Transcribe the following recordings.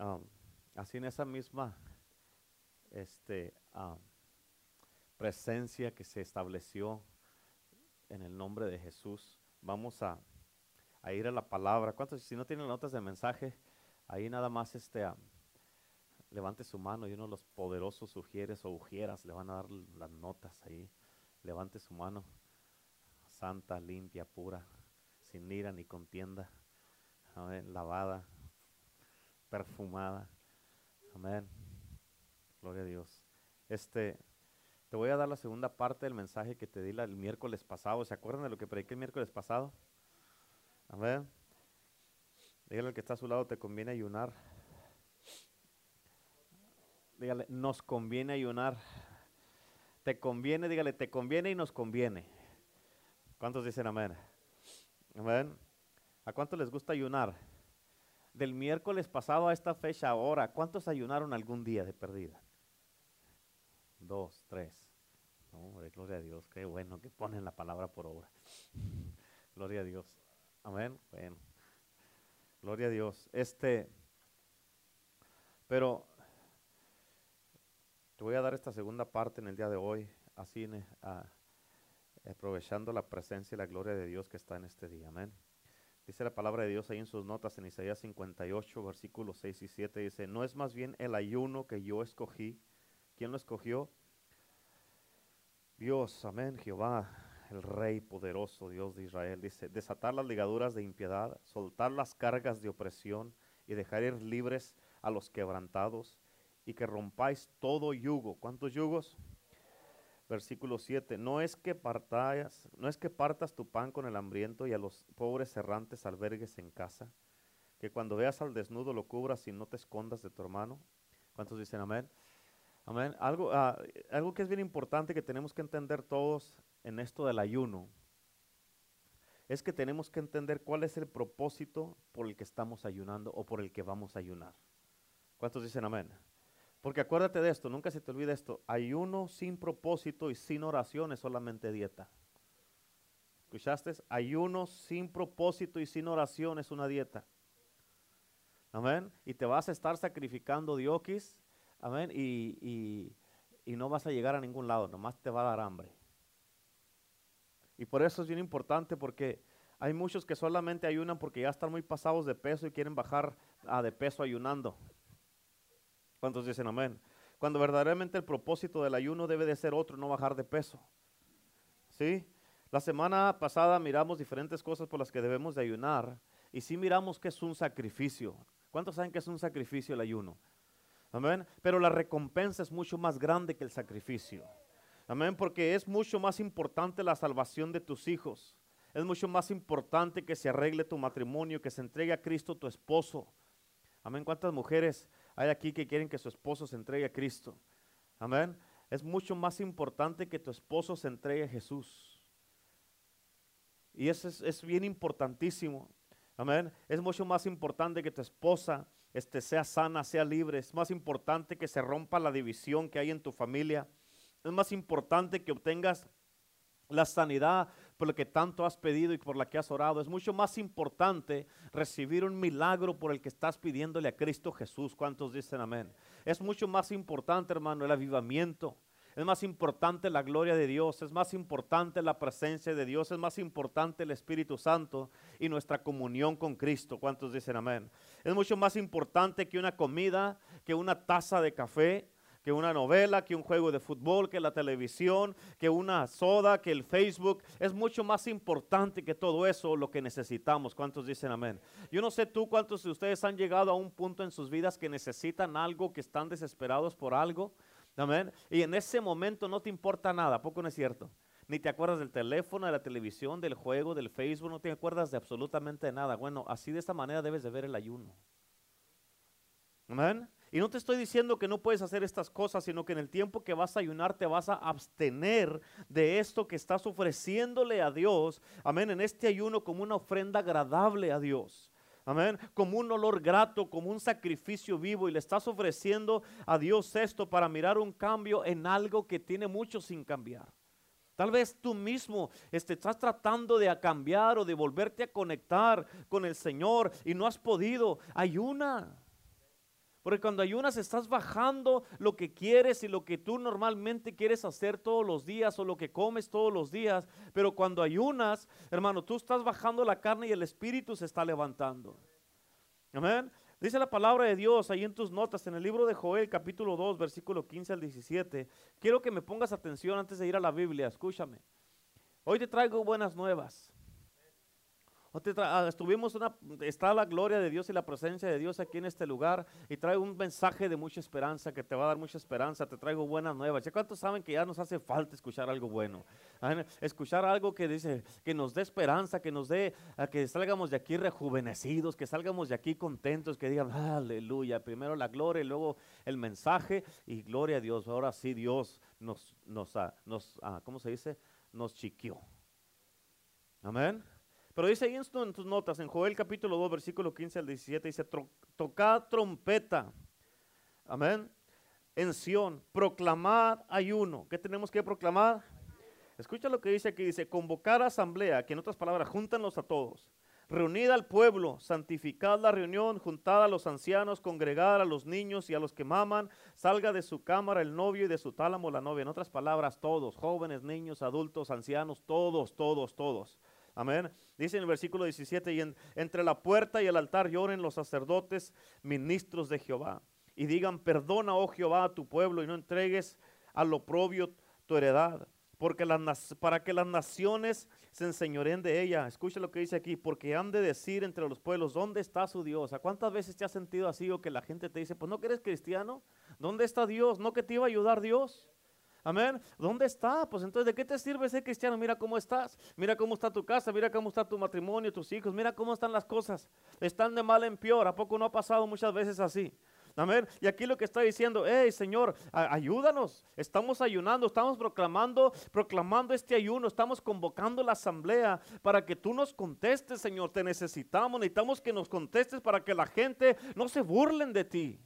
um, así en esa misma este, um, presencia que se estableció en el nombre de Jesús, vamos a, ir a la palabra. ¿Cuántos, si no tienen notas de mensaje, ahí nada más este, um, levante su mano y uno de los poderosos sugieres o ujieras le van a dar las notas ahí. Levante su mano, santa, limpia, pura, sin ira ni contienda, lavada, perfumada, amén. Gloria a Dios. Este, te voy a dar la segunda parte del mensaje que te di el miércoles pasado. ¿Se acuerdan de lo que prediqué el miércoles pasado? Amén. Dígale al que está a su lado, te conviene ayunar. Dígale, nos conviene ayunar. Te conviene, dígale, te conviene y nos conviene. ¿Cuántos dicen amén? Amén. ¿A cuántos les gusta ayunar? Del miércoles pasado a esta fecha ahora, ¿cuántos ayunaron algún día de perdida? Dos, tres. gloria a Dios, qué bueno que ponen la palabra por obra. Gloria a Dios. Amén. Bueno. Gloria a Dios. Este, pero te voy a dar esta segunda parte en el día de hoy, así aprovechando la presencia y la gloria de Dios que está en este día. Amén. Dice la palabra de Dios ahí en sus notas en Isaías 58, versículos 6 y 7. Dice, no es más bien el ayuno que yo escogí. ¿Quién lo escogió? Dios, amén, Jehová, el Rey poderoso, Dios de Israel. Dice, desatar las ligaduras de impiedad, soltar las cargas de opresión y dejar ir libres a los quebrantados y que rompáis todo yugo. ¿Cuántos yugos? Versículo 7. No es que partas, no es que partas tu pan con el hambriento y a los pobres errantes albergues en casa, que cuando veas al desnudo lo cubras y no te escondas de tu hermano. ¿Cuántos dicen amén? Amén. Algo, ah, algo que es bien importante que tenemos que entender todos en esto del ayuno es que tenemos que entender cuál es el propósito por el que estamos ayunando o por el que vamos a ayunar. ¿Cuántos dicen amén? Porque acuérdate de esto, nunca se te olvide esto. Ayuno sin propósito y sin oración es solamente dieta. ¿Escuchaste? Ayuno sin propósito y sin oración es una dieta. Amén. Y te vas a estar sacrificando diokis. Amén. Y, y no vas a llegar a ningún lado, nomás te va a dar hambre. Y por eso es bien importante porque hay muchos que solamente ayunan porque ya están muy pasados de peso y quieren bajar a de peso ayunando. ¿Cuántos dicen amén? Cuando verdaderamente el propósito del ayuno debe de ser otro, no bajar de peso. ¿Sí? La semana pasada miramos diferentes cosas por las que debemos de ayunar y sí miramos que es un sacrificio. ¿Cuántos saben que es un sacrificio el ayuno? Amén. Pero la recompensa es mucho más grande que el sacrificio. Amén. Porque es mucho más importante la salvación de tus hijos. Es mucho más importante que se arregle tu matrimonio, que se entregue a Cristo tu esposo. Amén. ¿Cuántas mujeres hay aquí que quieren que su esposo se entregue a Cristo. Amén. Es mucho más importante que tu esposo se entregue a Jesús. Y eso es, bien importantísimo. Amén. Es mucho más importante que tu esposa este, sea sana, sea libre. Es más importante que se rompa la división que hay en tu familia. Es más importante que obtengas la sanidad por lo que tanto has pedido y por la que has orado. Es mucho más importante recibir un milagro por el que estás pidiéndole a Cristo Jesús. ¿Cuántos dicen amén? Es mucho más importante, hermano, el avivamiento. Es más importante la gloria de Dios, es más importante la presencia de Dios, es más importante el Espíritu Santo y nuestra comunión con Cristo. ¿Cuántos dicen amén? Es mucho más importante que una comida, que una taza de café, que una novela, que un juego de fútbol, que la televisión, que una soda, que el Facebook. Es mucho más importante que todo eso lo que necesitamos. ¿Cuántos dicen amén? Yo no sé tú cuántos de ustedes han llegado a un punto en sus vidas que necesitan algo, que están desesperados por algo. Amén. Y en ese momento no te importa nada, poco no es cierto? Ni te acuerdas del teléfono, de la televisión, del juego, del Facebook, no te acuerdas de absolutamente nada. Bueno, así de esta manera debes de ver el ayuno. Amén. Y no te estoy diciendo que no puedes hacer estas cosas, sino que en el tiempo que vas a ayunar te vas a abstener de esto que estás ofreciéndole a Dios. Amén. En este ayuno como una ofrenda agradable a Dios. Amén. Como un olor grato, como un sacrificio vivo. Y le estás ofreciendo a Dios esto para mirar un cambio en algo que tiene mucho sin cambiar. Tal vez tú mismo este, estás tratando de cambiar o de volverte a conectar con el Señor y no has podido. Ayuna. Porque cuando ayunas estás bajando lo que quieres y lo que tú normalmente quieres hacer todos los días o lo que comes todos los días. Pero cuando ayunas, hermano, tú estás bajando la carne y el espíritu se está levantando. Amén. Dice la palabra de Dios ahí en tus notas, en el libro de Joel, capítulo 2, versículo 15 al 17. Quiero que me pongas atención antes de ir a la Biblia, escúchame. Hoy te traigo buenas nuevas. Ah, estuvimos una, está la gloria de Dios y la presencia de Dios aquí en este lugar y traigo un mensaje de mucha esperanza que te va a dar mucha esperanza. Te traigo buenas nuevas. ¿Ya cuántos saben que ya nos hace falta escuchar algo bueno? Escuchar algo que dice, que nos dé esperanza, que nos dé, que salgamos de aquí rejuvenecidos, que salgamos de aquí contentos, que digan, aleluya. Primero la gloria y luego el mensaje y gloria a Dios. Ahora sí Dios nos, nos, ah, nos ah, ¿cómo se dice? Nos chiquió. Amén. Pero dice ahí en, tus notas, en Joel capítulo 2, versículo 15 al 17, dice, tocad trompeta. Amén. En Sión, proclamad ayuno. ¿Qué tenemos que proclamar? Escucha lo que dice aquí, dice, convocar asamblea, que en otras palabras, júntanos a todos. Reunid al pueblo, santificad la reunión, juntad a los ancianos, congregad a los niños y a los que maman, salga de su cámara el novio y de su tálamo la novia. En otras palabras, todos, jóvenes, niños, adultos, ancianos, todos, todos, todos. Amén. Dice en el versículo 17, y entre la puerta y el altar lloren los sacerdotes, ministros de Jehová, y digan, perdona, oh Jehová, a tu pueblo, y no entregues a lo propio tu heredad, porque las, para que las naciones se enseñoren de ella. Escucha lo que dice aquí, porque han de decir entre los pueblos, ¿dónde está su Dios? ¿A cuántas veces te has sentido así o que la gente te dice, pues no que eres cristiano? ¿Dónde está Dios? ¿No que te iba a ayudar Dios? Amén. ¿Dónde está? Pues entonces, ¿de qué te sirve ser cristiano? Mira cómo estás. Mira cómo está tu casa. Mira cómo está tu matrimonio, tus hijos. Mira cómo están las cosas. Están de mal en peor. ¿A poco no ha pasado muchas veces así? Amén. Y aquí lo que está diciendo, hey Señor, ayúdanos. Estamos ayunando, estamos proclamando, proclamando este ayuno, estamos convocando la asamblea para que tú nos contestes, Señor. Te necesitamos, necesitamos que nos contestes para que la gente no se burlen de ti.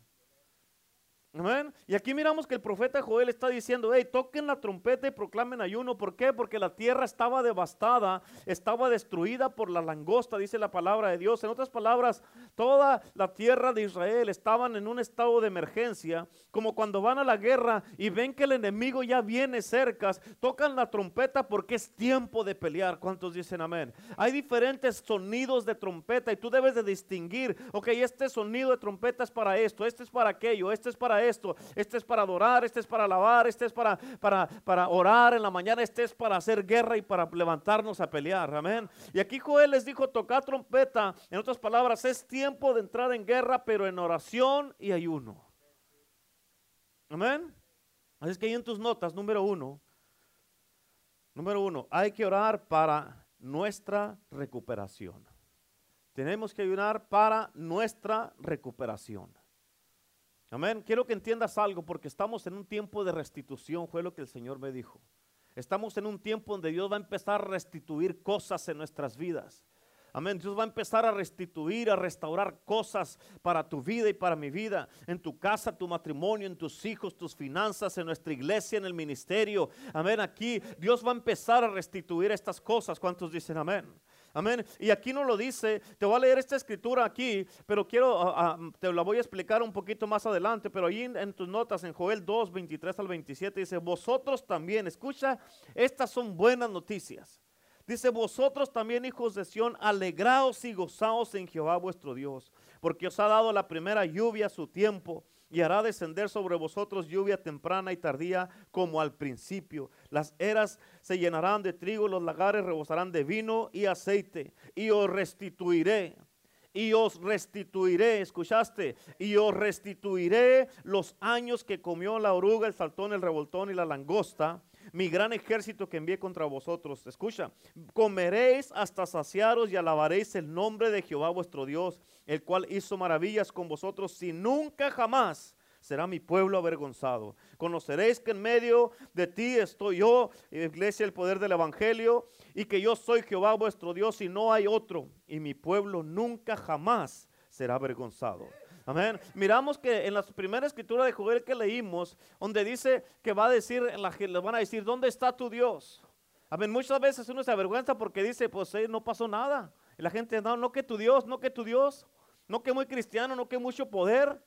Amén. Y aquí miramos que el profeta Joel está diciendo, hey, toquen la trompeta y proclamen ayuno. ¿Por qué? Porque la tierra estaba devastada, estaba destruida por la langosta, dice la palabra de Dios. En otras palabras, toda la tierra de Israel estaban en un estado de emergencia, como cuando van a la guerra y ven que el enemigo ya viene cerca, tocan la trompeta porque es tiempo de pelear. ¿Cuántos dicen amén? Hay diferentes sonidos de trompeta y tú debes de distinguir, ok, este sonido de trompeta es para esto, este es para aquello, este es para esto, este es para adorar, este es para alabar, este es para, para, para orar en la mañana, este es para hacer guerra y para levantarnos a pelear, amén. Y aquí Joel les dijo, toca trompeta, en otras palabras, es tiempo de entrar en guerra, pero en oración y ayuno. Amén. Así que ahí en tus notas, número uno, número uno, hay que orar para nuestra recuperación. Tenemos que ayunar para nuestra recuperación. Amén. Quiero que entiendas algo porque estamos en un tiempo de restitución, fue lo que el Señor me dijo. Estamos en un tiempo donde Dios va a empezar a restituir cosas en nuestras vidas. Amén. Dios va a empezar a restituir, a restaurar cosas para tu vida y para mi vida. En tu casa, tu matrimonio, en tus hijos, tus finanzas, en nuestra iglesia, en el ministerio. Amén. Aquí Dios va a empezar a restituir estas cosas. ¿Cuántos dicen amén? Amén. Y aquí no lo dice. Te voy a leer esta escritura aquí, pero quiero, ah, ah, te la voy a explicar un poquito más adelante. Pero ahí en, tus notas, en Joel 2, 23 al 27, dice, vosotros también, escucha, estas son buenas noticias. Dice, vosotros también, hijos de Sión, alegraos y gozaos en Jehová vuestro Dios, porque os ha dado la primera lluvia a su tiempo y hará descender sobre vosotros lluvia temprana y tardía como al principio. Las eras se llenarán de trigo, los lagares rebosarán de vino y aceite, y os restituiré. Y os restituiré, escuchaste, y os restituiré los años que comió la oruga, el saltón, el revoltón y la langosta, mi gran ejército que envié contra vosotros. Escucha, comeréis hasta saciaros y alabaréis el nombre de Jehová vuestro Dios, el cual hizo maravillas con vosotros, y nunca jamás será mi pueblo avergonzado. Conoceréis que en medio de ti estoy yo, iglesia, el poder del Evangelio, y que yo soy Jehová vuestro Dios y no hay otro, y mi pueblo nunca jamás será avergonzado. Amén. Miramos que en la primera escritura de Joel que leímos, donde dice que va a decir, le van a decir, ¿dónde está tu Dios? Amén. Muchas veces uno se avergüenza porque dice, pues no pasó nada. Y la gente, no, no que tu Dios, no que tu Dios, no que muy cristiano, no que mucho poder.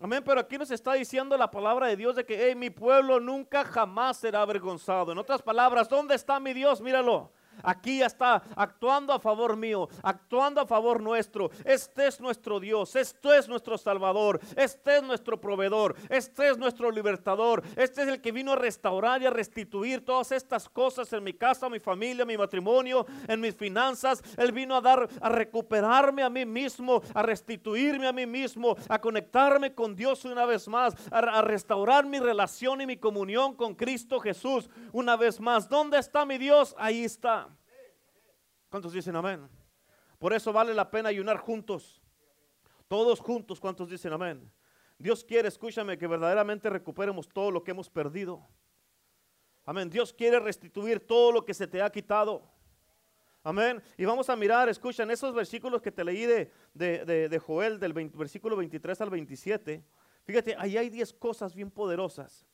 Amén, pero aquí nos está diciendo la palabra de Dios de que hey, mi pueblo nunca jamás será avergonzado. En otras palabras, ¿dónde está mi Dios? Míralo. Aquí está actuando a favor mío, actuando a favor nuestro. Este es nuestro Dios, esto es nuestro Salvador, este es nuestro proveedor, este es nuestro libertador, este es el que vino a restaurar y a restituir todas estas cosas en mi casa, mi familia, mi matrimonio, en mis finanzas. Él vino a dar, a recuperarme a mí mismo, a restituirme a mí mismo, a conectarme con Dios una vez más, a, a restaurar mi relación y mi comunión con Cristo Jesús una vez más. ¿Dónde está mi Dios? Ahí está. ¿Cuántos dicen amén? Por eso vale la pena ayunar juntos. Todos juntos, ¿cuántos dicen amén? Dios quiere, escúchame, que verdaderamente recuperemos todo lo que hemos perdido. Amén. Dios quiere restituir todo lo que se te ha quitado. Amén. Y vamos a mirar, escuchan esos versículos que te leí de, de, Joel, del versículo 23 al 27. Fíjate, ahí hay 10 cosas bien poderosas.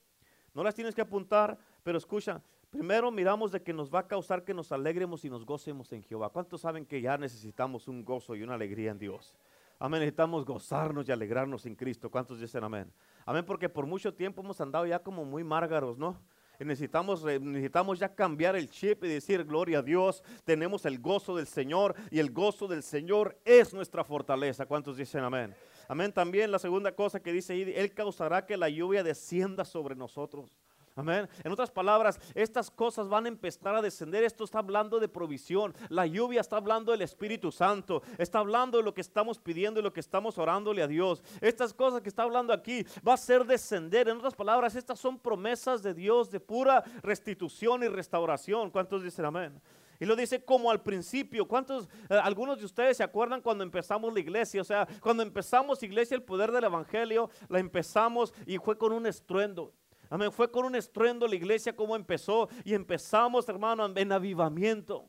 No las tienes que apuntar, pero escucha, Primero miramos de que nos va a causar que nos alegremos y nos gocemos en Jehová. ¿Cuántos saben que ya necesitamos un gozo y una alegría en Dios? Amén, necesitamos gozarnos y alegrarnos en Cristo. ¿Cuántos dicen amén? Amén, porque por mucho tiempo hemos andado ya como muy márgaros, ¿no? Y necesitamos, necesitamos ya cambiar el chip y decir, gloria a Dios, tenemos el gozo del Señor y el gozo del Señor es nuestra fortaleza. ¿Cuántos dicen amén? Amén, también la segunda cosa que dice Él causará que la lluvia descienda sobre nosotros. Amén. En otras palabras, estas cosas van a empezar a descender. Esto está hablando de provisión. La lluvia está hablando del Espíritu Santo. Está hablando de lo que estamos pidiendo y lo que estamos orándole a Dios. Estas cosas que está hablando aquí va a ser descender. En otras palabras, estas son promesas de Dios de pura restitución y restauración. ¿Cuántos dicen amén? Y lo dice como al principio. ¿Cuántos, eh, algunos de ustedes se acuerdan cuando empezamos la iglesia? O sea, cuando empezamos iglesia, el poder del evangelio, la empezamos y fue con un estruendo. Amén. Fue con un estruendo la iglesia como empezó y empezamos, hermano, en avivamiento.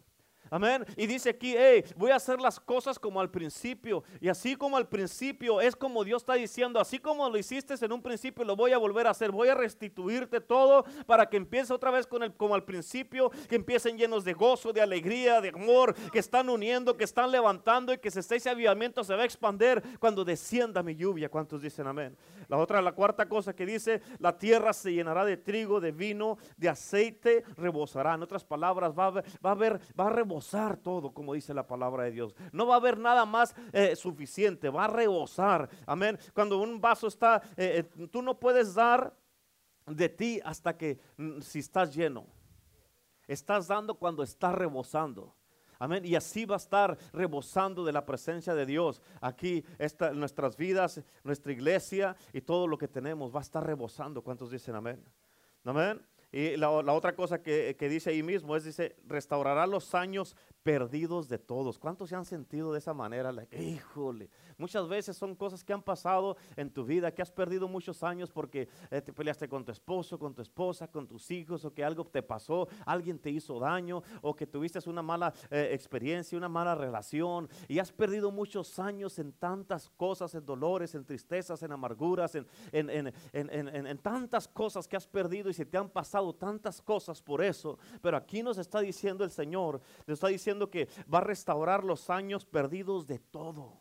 Amén. Y dice aquí, hey, voy a hacer las cosas como al principio. Y así como al principio es como Dios está diciendo, así como lo hiciste en un principio, lo voy a volver a hacer. Voy a restituirte todo para que empiece otra vez con el, como al principio, que empiecen llenos de gozo, de alegría, de amor, que están uniendo, que están levantando y que ese avivamiento se va a expander cuando descienda mi lluvia. ¿Cuántos dicen amén? La otra, la cuarta cosa que dice, la tierra se llenará de trigo, de vino, de aceite, rebosará. En otras palabras, va a, va a, haber, va a rebosar todo, como dice la palabra de Dios. No va a haber nada más eh, suficiente, va a rebosar. Amén. Cuando un vaso está, eh, eh, tú no puedes dar de ti hasta que mm, si estás lleno. Estás dando cuando estás rebosando. Amén. Y así va a estar rebosando de la presencia de Dios. Aquí esta, nuestras vidas, nuestra iglesia y todo lo que tenemos va a estar rebosando. ¿Cuántos dicen amén? Amén. Y la, otra cosa que, dice ahí mismo es, dice, restaurará los años perdidos de todos. ¿Cuántos se han sentido de esa manera? híjole, muchas veces son cosas que han pasado en tu vida, que has perdido muchos años porque eh, te peleaste con tu esposo, con tu esposa, con tus hijos, o que algo te pasó, alguien te hizo daño, o que tuviste una mala eh, experiencia, una mala relación, y has perdido muchos años en tantas cosas, en dolores, en tristezas, en amarguras, en, en, en tantas cosas que has perdido y se te han pasado tantas cosas por eso, pero aquí nos está diciendo el Señor, nos está diciendo que va a restaurar los años perdidos de todo.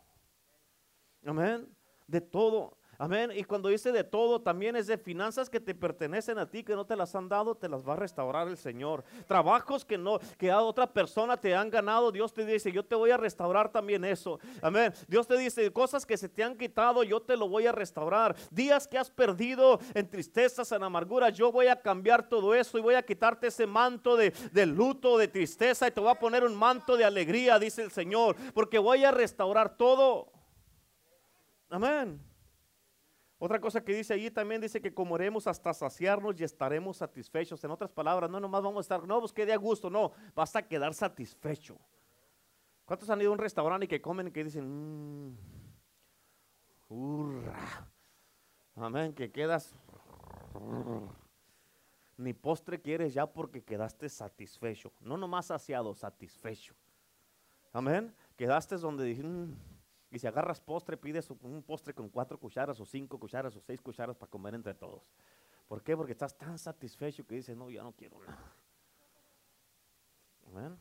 Amén. De todo. Amén. Y cuando dice de todo, también es de finanzas que te pertenecen a ti, que no te las han dado, te las va a restaurar el Señor. Trabajos que no, que a otra persona te han ganado, Dios te dice, yo te voy a restaurar también eso. Amén. Dios te dice, cosas que se te han quitado, yo te lo voy a restaurar. Días que has perdido en tristezas, en amargura, yo voy a cambiar todo eso y voy a quitarte ese manto de, de luto, de tristeza y te voy a poner un manto de alegría, dice el Señor, porque voy a restaurar todo. Amén. Otra cosa que dice allí también dice que comeremos hasta saciarnos y estaremos satisfechos. En otras palabras, no nomás vamos a estar, no, pues quede a gusto, no, vas a quedar satisfecho. ¿Cuántos han ido a un restaurante y que comen y que dicen, mmm, hurra, amén, que quedas, ni postre quieres ya porque quedaste satisfecho, no nomás saciado, satisfecho. Amén, quedaste donde dije, mm, y si agarras postre, pides un postre con cuatro cucharas o cinco cucharas o seis cucharas para comer entre todos. ¿Por qué? Porque estás tan satisfecho que dices, no, ya no quiero nada. Amén.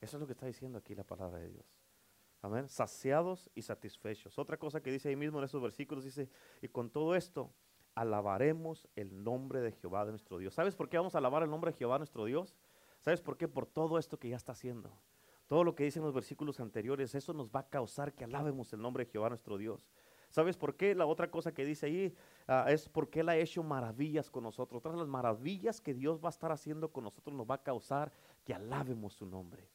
Eso es lo que está diciendo aquí la palabra de Dios. Amén. Saciados y satisfechos. Otra cosa que dice ahí mismo en esos versículos dice, y con todo esto alabaremos el nombre de Jehová de nuestro Dios. ¿Sabes por qué vamos a alabar el nombre de Jehová nuestro Dios? ¿Sabes por qué? Por todo esto que ya está haciendo. Todo lo que dicen los versículos anteriores, eso nos va a causar que alabemos el nombre de Jehová nuestro Dios. ¿Sabes por qué? La otra cosa que dice ahí ah, es porque Él ha hecho maravillas con nosotros. Otras las maravillas que Dios va a estar haciendo con nosotros nos va a causar que alabemos su nombre.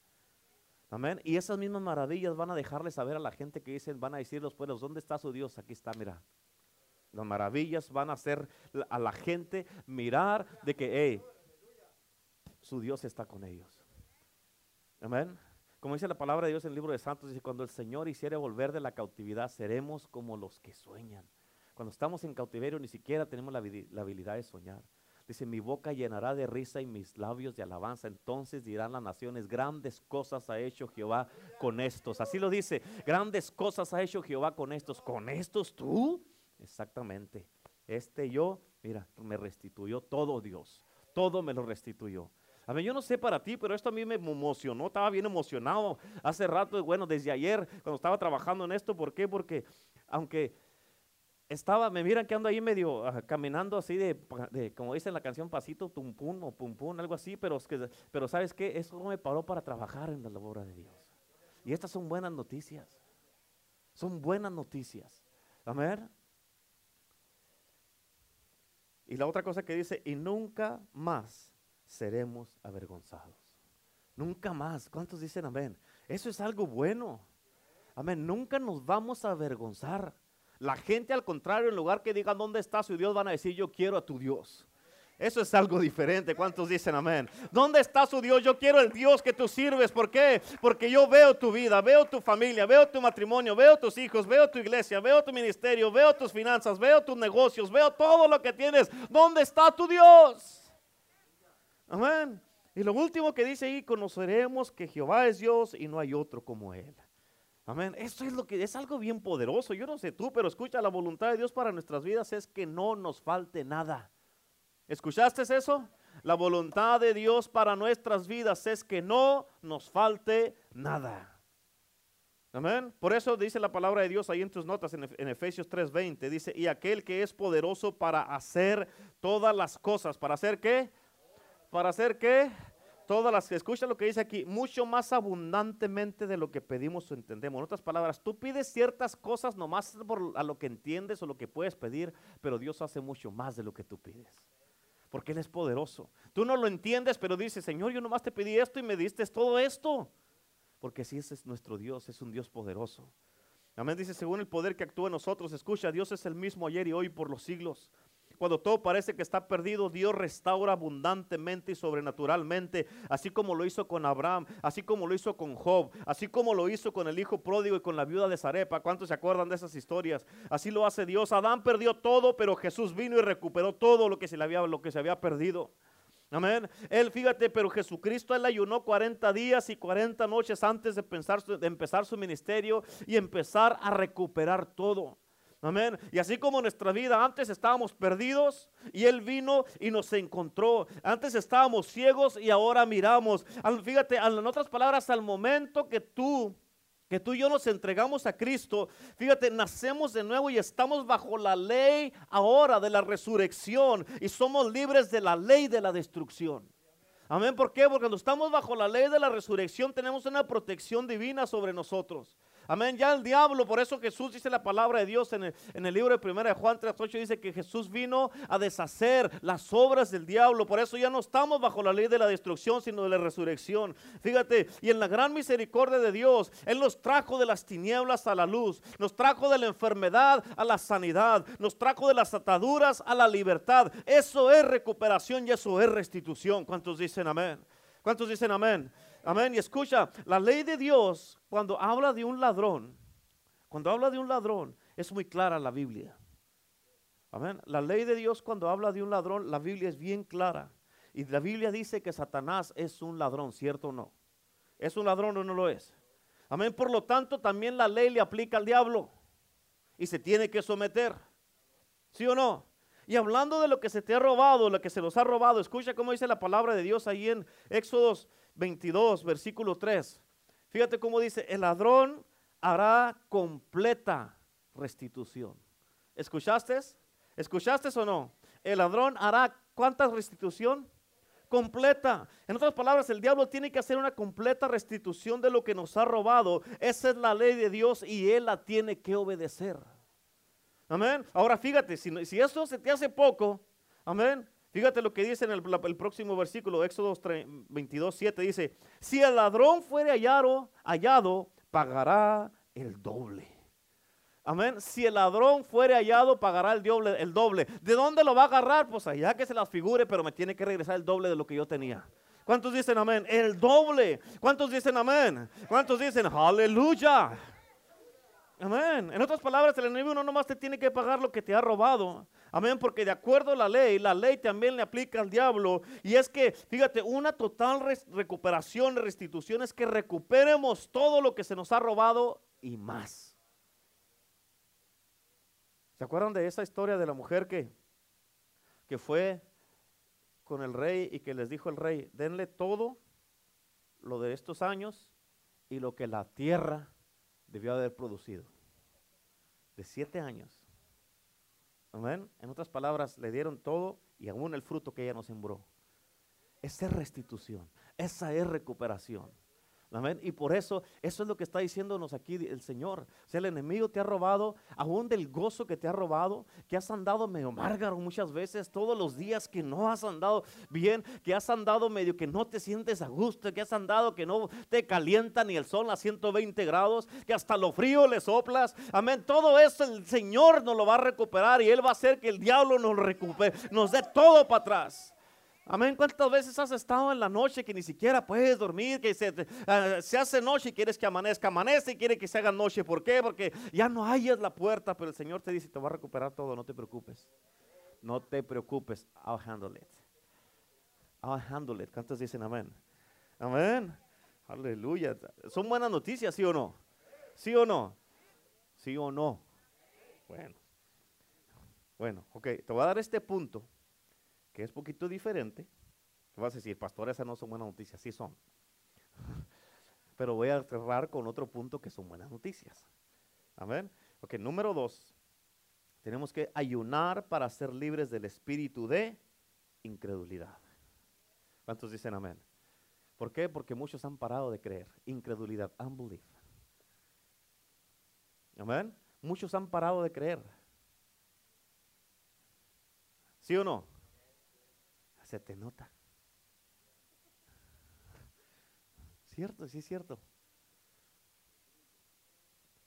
Amén. Y esas mismas maravillas van a dejarle saber a la gente que dicen, van a decir los pueblos, ¿dónde está su Dios? Aquí está, mira. Las maravillas van a hacer a la gente mirar de que, hey, su Dios está con ellos. Amén. Como dice la palabra de Dios en el libro de Santos, dice, cuando el Señor hiciere volver de la cautividad, seremos como los que sueñan. Cuando estamos en cautiverio ni siquiera tenemos la habilidad de soñar. Dice, mi boca llenará de risa y mis labios de alabanza. Entonces dirán las naciones, grandes cosas ha hecho Jehová con estos. Así lo dice, grandes cosas ha hecho Jehová con estos. ¿Con estos tú? Exactamente. Este yo, mira, me restituyó todo Dios. Todo me lo restituyó. A mí yo no sé para ti, pero esto a mí me emocionó, estaba bien emocionado hace rato, bueno, desde ayer cuando estaba trabajando en esto, ¿por qué? Porque aunque estaba, me miran que ando ahí medio ah, caminando así de, como dice en la canción, pasito, tum pum o pum pum, algo así, pero, pero ¿sabes qué? Eso me paró para trabajar en la labor de Dios. Y estas son buenas noticias. Son buenas noticias. Amén. Y la otra cosa que dice, y nunca más seremos avergonzados. Nunca más. ¿Cuántos dicen amén? Eso es algo bueno. Amén. Nunca nos vamos a avergonzar. La gente al contrario, en lugar que digan dónde está su Dios, van a decir yo quiero a tu Dios. Eso es algo diferente. ¿Cuántos dicen amén? ¿Dónde está su Dios? Yo quiero el Dios que tú sirves. ¿Por qué? Porque yo veo tu vida, veo tu familia, veo tu matrimonio, veo tus hijos, veo tu iglesia, veo tu ministerio, veo tus finanzas, veo tus negocios, veo todo lo que tienes. ¿Dónde está tu Dios? Amén. Y lo último que dice ahí, conoceremos que Jehová es Dios y no hay otro como Él. Amén. Eso es lo que es algo bien poderoso. Yo no sé tú, pero escucha, la voluntad de Dios para nuestras vidas es que no nos falte nada. ¿Escuchaste eso? La voluntad de Dios para nuestras vidas es que no nos falte nada. Amén. Por eso dice la palabra de Dios ahí en tus notas en, en Efesios 3:20. Dice, y aquel que es poderoso para hacer todas las cosas. ¿Para hacer qué? ¿Para hacer qué? todas las, escucha lo que dice aquí, mucho más abundantemente de lo que pedimos o entendemos. En otras palabras, tú pides ciertas cosas nomás por a lo que entiendes o lo que puedes pedir, pero Dios hace mucho más de lo que tú pides. Porque Él es poderoso. Tú no lo entiendes, pero dices, Señor, yo nomás te pedí esto y me diste todo esto. Porque si ese es nuestro Dios, es un Dios poderoso. Amén, dice, según el poder que actúa en nosotros, escucha, Dios es el mismo ayer y hoy por los siglos. Cuando todo parece que está perdido, Dios restaura abundantemente y sobrenaturalmente, así como lo hizo con Abraham, así como lo hizo con Job, así como lo hizo con el hijo pródigo y con la viuda de Zarepa. ¿Cuántos se acuerdan de esas historias? Así lo hace Dios. Adán perdió todo, pero Jesús vino y recuperó todo lo que se, había, lo que se había perdido. Amén. Él, fíjate, pero Jesucristo, él ayunó 40 días y 40 noches antes de empezar su ministerio y empezar a recuperar todo. Amén. Y así como nuestra vida, antes estábamos perdidos y Él vino y nos encontró. Antes estábamos ciegos y ahora miramos. Fíjate, en otras palabras, al momento que tú, que tú y yo nos entregamos a Cristo, fíjate, nacemos de nuevo y estamos bajo la ley ahora de la resurrección y somos libres de la ley de la destrucción. Amén. ¿Por qué? Porque cuando estamos bajo la ley de la resurrección tenemos una protección divina sobre nosotros. Amén. Ya el diablo, por eso Jesús dice la palabra de Dios en el, libro de 1 de Juan 3.8, dice que Jesús vino a deshacer las obras del diablo. Por eso ya no estamos bajo la ley de la destrucción, sino de la resurrección. Fíjate, y en la gran misericordia de Dios, Él nos trajo de las tinieblas a la luz, nos trajo de la enfermedad a la sanidad, nos trajo de las ataduras a la libertad. Eso es recuperación y eso es restitución. ¿Cuántos dicen amén? ¿Cuántos dicen amén? Amén. Y escucha, la ley de Dios, cuando habla de un ladrón, cuando habla de un ladrón, es muy clara la Biblia. Amén. La ley de Dios, cuando habla de un ladrón, la Biblia es bien clara. Y la Biblia dice que Satanás es un ladrón, ¿cierto o no? ¿Es un ladrón o no lo es? Amén. Por lo tanto, también la ley le aplica al diablo. Y se tiene que someter. ¿Sí o no? Y hablando de lo que se te ha robado, lo que se los ha robado, escucha cómo dice la palabra de Dios ahí en Éxodos 22, versículo 3. Fíjate cómo dice, el ladrón hará completa restitución. ¿Escuchaste? ¿Escuchaste o no? El ladrón hará cuánta restitución? Completa. En otras palabras, el diablo tiene que hacer una completa restitución de lo que nos ha robado. Esa es la ley de Dios y él la tiene que obedecer. Amén. Ahora fíjate, si, si eso se te hace poco, amén. Fíjate lo que dice en el, próximo versículo, Éxodo 22, 7, dice, si el ladrón fuere hallado, hallado, pagará el doble. Amén. Si el ladrón fuere hallado, pagará el doble, el doble. ¿De dónde lo va a agarrar? Pues allá que se las figure, pero me tiene que regresar el doble de lo que yo tenía. ¿Cuántos dicen amén? El doble. ¿Cuántos dicen amén? ¿Cuántos dicen aleluya? Amén. En otras palabras, el enemigo no nomás te tiene que pagar lo que te ha robado. Amén, porque de acuerdo a la ley, la ley también le aplica al diablo. Y es que, fíjate, una total recuperación, restitución es que recuperemos todo lo que se nos ha robado y más. ¿Se acuerdan de esa historia de la mujer que, que fue con el rey y que les dijo el rey, denle todo lo de estos años y lo que la tierra debió haber producido. De siete años. Amén. En otras palabras, le dieron todo y aún el fruto que ella no sembró. Esa es restitución. Esa es recuperación. Amén. Y por eso, eso es lo que está diciéndonos aquí el Señor. Si el enemigo te ha robado, aún del gozo que te ha robado, que has andado medio márgaro muchas veces, todos los días que no has andado bien, que has andado medio que no te sientes a gusto, que has andado que no te calienta ni el sol a 120 grados, que hasta lo frío le soplas. Amén. Todo eso el Señor nos lo va a recuperar y Él va a hacer que el diablo nos recupere, nos dé todo para atrás. Amén. ¿Cuántas veces has estado en la noche que ni siquiera puedes dormir? Que se, ah, se hace noche y quieres que amanezca. Amanece y quiere que se haga noche. ¿Por qué? Porque ya no hayas la puerta. Pero el Señor te dice: Te va a recuperar todo. No te preocupes. No te preocupes. I'll handle it. I'll handle it. ¿Cuántos dicen amén? Amén. Aleluya. ¿Son buenas noticias, sí o no? ¿Sí o no? ¿Sí o no? Bueno. Bueno, ok. Te voy a dar este punto que es poquito diferente. Vas a decir, pastor, esas no son buenas noticias. Sí son. Pero voy a cerrar con otro punto que son buenas noticias. Amén. Ok, número dos. Tenemos que ayunar para ser libres del espíritu de incredulidad. ¿Cuántos dicen amén? ¿Por qué? Porque muchos han parado de creer. Incredulidad, unbelief. Amén. Muchos han parado de creer. ¿Sí o no? Se te nota. Cierto, sí es cierto.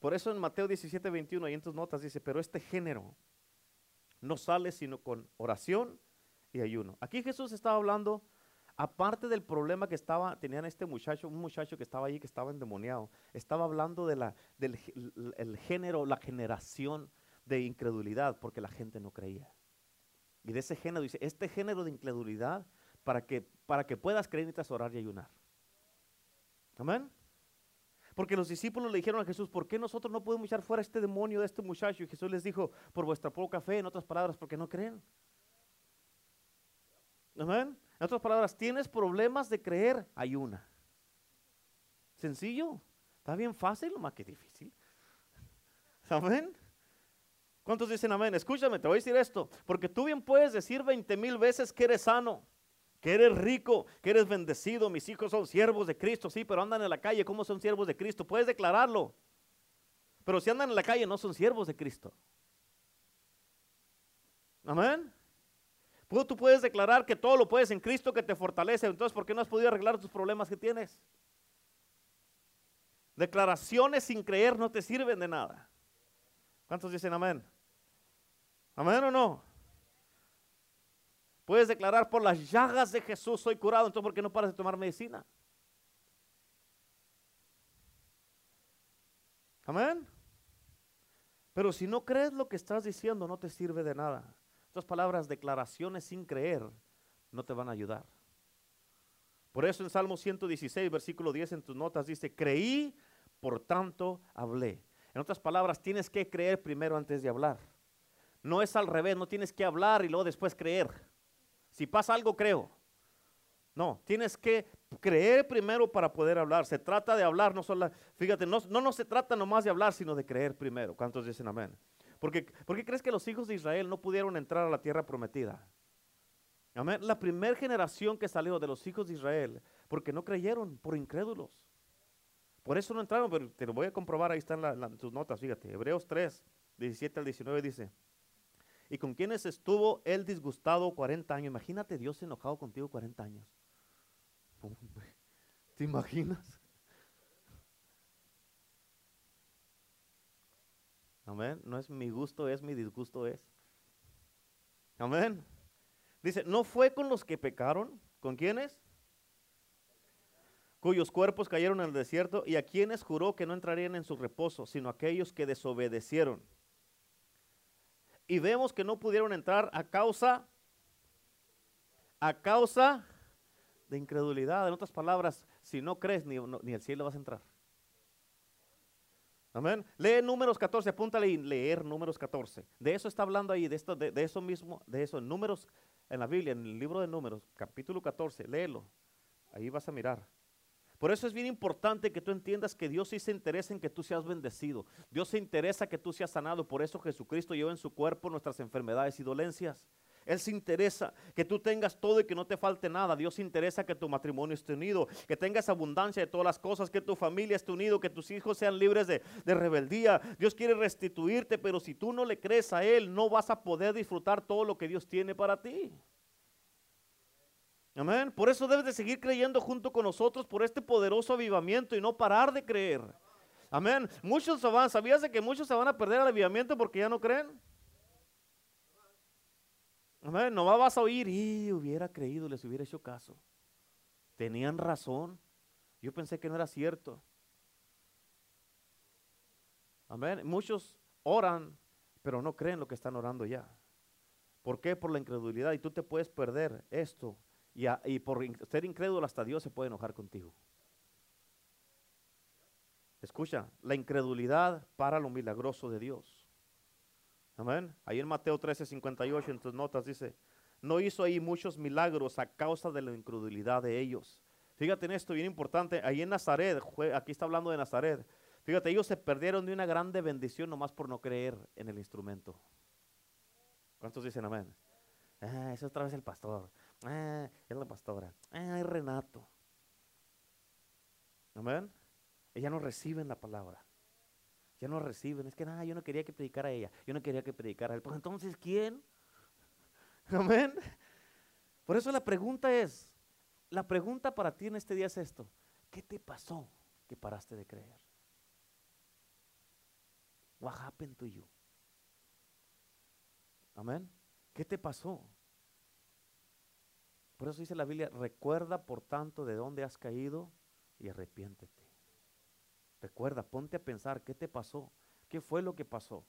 Por eso en Mateo 17, 21, ahí en tus notas dice, pero este género no sale sino con oración y ayuno. Aquí Jesús estaba hablando, aparte del problema que estaba, tenían este muchacho, un muchacho que estaba ahí, que estaba endemoniado, estaba hablando de la, del el género, la generación de incredulidad, porque la gente no creía. Y de ese género dice, este género de incredulidad, para que, para que puedas creer necesitas orar y ayunar. Amén. Porque los discípulos le dijeron a Jesús, ¿por qué nosotros no podemos echar fuera este demonio de este muchacho? Y Jesús les dijo, por vuestra poca fe, en otras palabras, porque no creen. Amén. En otras palabras, tienes problemas de creer, ayuna. Sencillo. Está bien fácil, más que difícil. Amén. ¿Cuántos dicen amén? Escúchame, te voy a decir esto, porque tú bien puedes decir 20 mil veces que eres sano, que eres rico, que eres bendecido, mis hijos son siervos de Cristo, sí, pero andan en la calle, ¿cómo son siervos de Cristo? Puedes declararlo, pero si andan en la calle no son siervos de Cristo. Amén. Tú puedes declarar que todo lo puedes en Cristo que te fortalece, entonces ¿por qué no has podido arreglar tus problemas que tienes? Declaraciones sin creer no te sirven de nada. ¿Cuántos dicen amén? ¿Amén o no? Puedes declarar por las llagas de Jesús soy curado, entonces ¿por qué no paras de tomar medicina? Amén. Pero si no crees lo que estás diciendo, no te sirve de nada. Estas palabras, declaraciones sin creer, no te van a ayudar. Por eso en Salmo 116, versículo 10 en tus notas dice, creí, por tanto hablé. En otras palabras, tienes que creer primero antes de hablar. No es al revés, no tienes que hablar y luego después creer. Si pasa algo, creo. No, tienes que creer primero para poder hablar. Se trata de hablar, no solo, fíjate, no, no, no se trata nomás de hablar, sino de creer primero. ¿Cuántos dicen amén? Porque, ¿Por qué crees que los hijos de Israel no pudieron entrar a la tierra prometida? Amén. La primera generación que salió de los hijos de Israel, porque no creyeron, por incrédulos. Por eso no entraron, pero te lo voy a comprobar, ahí están tus notas, fíjate. Hebreos 3, 17 al 19 dice, y con quienes estuvo él disgustado 40 años. Imagínate Dios enojado contigo 40 años. ¿Te imaginas? Amén. No es mi gusto, es mi disgusto, es. Amén. Dice, no fue con los que pecaron. ¿Con quiénes? Cuyos cuerpos cayeron el desierto y a quienes juró que no entrarían en su reposo, sino aquellos que desobedecieron. Y vemos que no pudieron entrar a causa, a causa de incredulidad. En otras palabras, si no crees, ni, ni el cielo vas a entrar. Amén. Lee números 14, apúntale y leer números 14. De eso está hablando ahí, de, esto, de, eso mismo, de eso, en números, en la Biblia, en el libro de números, capítulo 14, léelo. Ahí vas a mirar. Por eso es bien importante que tú entiendas que Dios sí se interesa en que tú seas bendecido. Dios se interesa que tú seas sanado. Por eso Jesucristo lleva en su cuerpo nuestras enfermedades y dolencias. Él se interesa que tú tengas todo y que no te falte nada. Dios se interesa que tu matrimonio esté unido, que tengas abundancia de todas las cosas, que tu familia esté unido, que tus hijos sean libres de, de, rebeldía. Dios quiere restituirte, pero si tú no le crees a Él, no vas a poder disfrutar todo lo que Dios tiene para ti. Amén. Por eso debes de seguir creyendo junto con nosotros por este poderoso avivamiento y no parar de creer. Amén. Muchos se van, ¿sabías que muchos se van a perder el avivamiento porque ya no creen? No vas a oír, y hubiera creído, les hubiera hecho caso. Tenían razón. Yo pensé que no era cierto. Amén. Muchos oran, pero no creen lo que están orando ya. ¿Por qué? Por la incredulidad. Y tú te puedes perder esto. Y, por ser incrédulo hasta Dios se puede enojar contigo. Escucha, la incredulidad para lo milagroso de Dios. Amén. Ahí en Mateo 13, 58, en tus notas dice, no hizo ahí muchos milagros a causa de la incredulidad de ellos. Fíjate en esto, bien importante, ahí en Nazaret, aquí está hablando de Nazaret. Fíjate, ellos se perdieron de una grande bendición nomás por no creer en el instrumento. ¿Cuántos dicen amén? Ah, es otra vez el pastor. Ah, es la pastora. Ah, es Renato. Amén. Ella no reciben la palabra ya no reciben. Es que nada, yo no quería que predicara ella, yo no quería que predicara él. Pues entonces, ¿quién? Amén. Por eso la pregunta es, la pregunta para ti en este día es esto. ¿Qué te pasó que paraste de creer? What happened to you? Amén. ¿Qué te pasó? Por eso dice la Biblia, recuerda por tanto de dónde has caído y arrepiéntete. Recuerda, ponte a pensar, ¿qué te pasó? ¿Qué fue lo que pasó?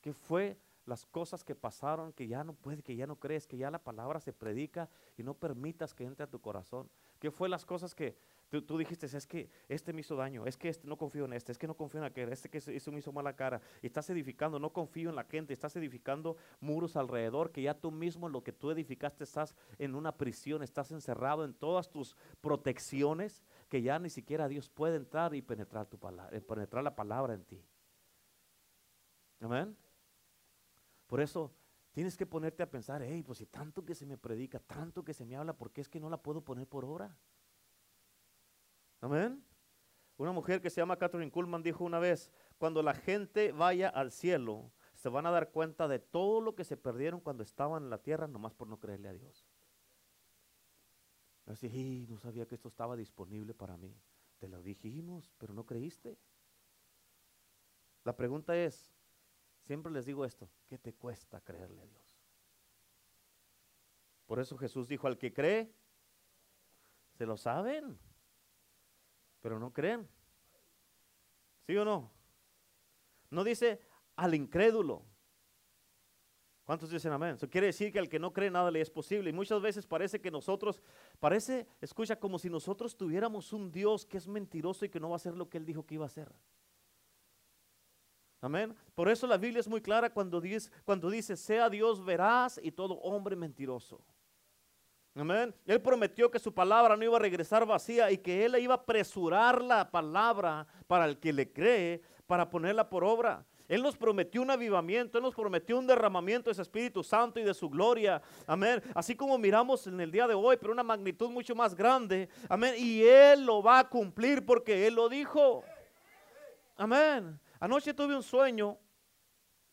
¿Qué fue las cosas que pasaron que ya no puedes, que ya no crees, que ya la palabra se predica y no permitas que entre a tu corazón? ¿Qué fue las cosas que tú, dijiste, es que este me hizo daño, es que este, no confío en este, es que no confío en aquel, este que eso me hizo mala cara? Estás edificando, no confío en la gente, estás edificando muros alrededor, que ya tú mismo lo que tú edificaste estás en una prisión, estás encerrado en todas tus protecciones que ya ni siquiera Dios puede entrar y penetrar, tu palabra, eh, penetrar la palabra en ti. Amén. Por eso tienes que ponerte a pensar, hey, pues si tanto que se me predica, tanto que se me habla, ¿por qué es que no la puedo poner por obra? Amén. Una mujer que se llama Catherine Kuhlman dijo una vez, cuando la gente vaya al cielo, se van a dar cuenta de todo lo que se perdieron cuando estaban en la tierra, nomás por no creerle a Dios. Así, no sabía que esto estaba disponible para mí. Te lo dijimos, pero no creíste. La pregunta es, siempre les digo esto, ¿qué te cuesta creerle a Dios? Por eso Jesús dijo, al que cree, se lo saben, pero no creen. ¿Sí o no? No dice al incrédulo, ¿Cuántos dicen amén? Eso quiere decir que al que no cree nada le es posible. Y muchas veces parece que nosotros, parece, escucha, como si nosotros tuviéramos un Dios que es mentiroso y que no va a hacer lo que Él dijo que iba a hacer. Amén. Por eso la Biblia es muy clara cuando dice, cuando dice sea Dios veraz y todo hombre mentiroso. Amén. Él prometió que su palabra no iba a regresar vacía y que él iba a apresurar la palabra para el que le cree, para ponerla por obra. Él nos prometió un avivamiento, Él nos prometió un derramamiento de su Espíritu Santo y de su gloria. Amén. Así como miramos en el día de hoy, pero una magnitud mucho más grande. Amén. Y Él lo va a cumplir porque Él lo dijo. Amén. Anoche tuve un sueño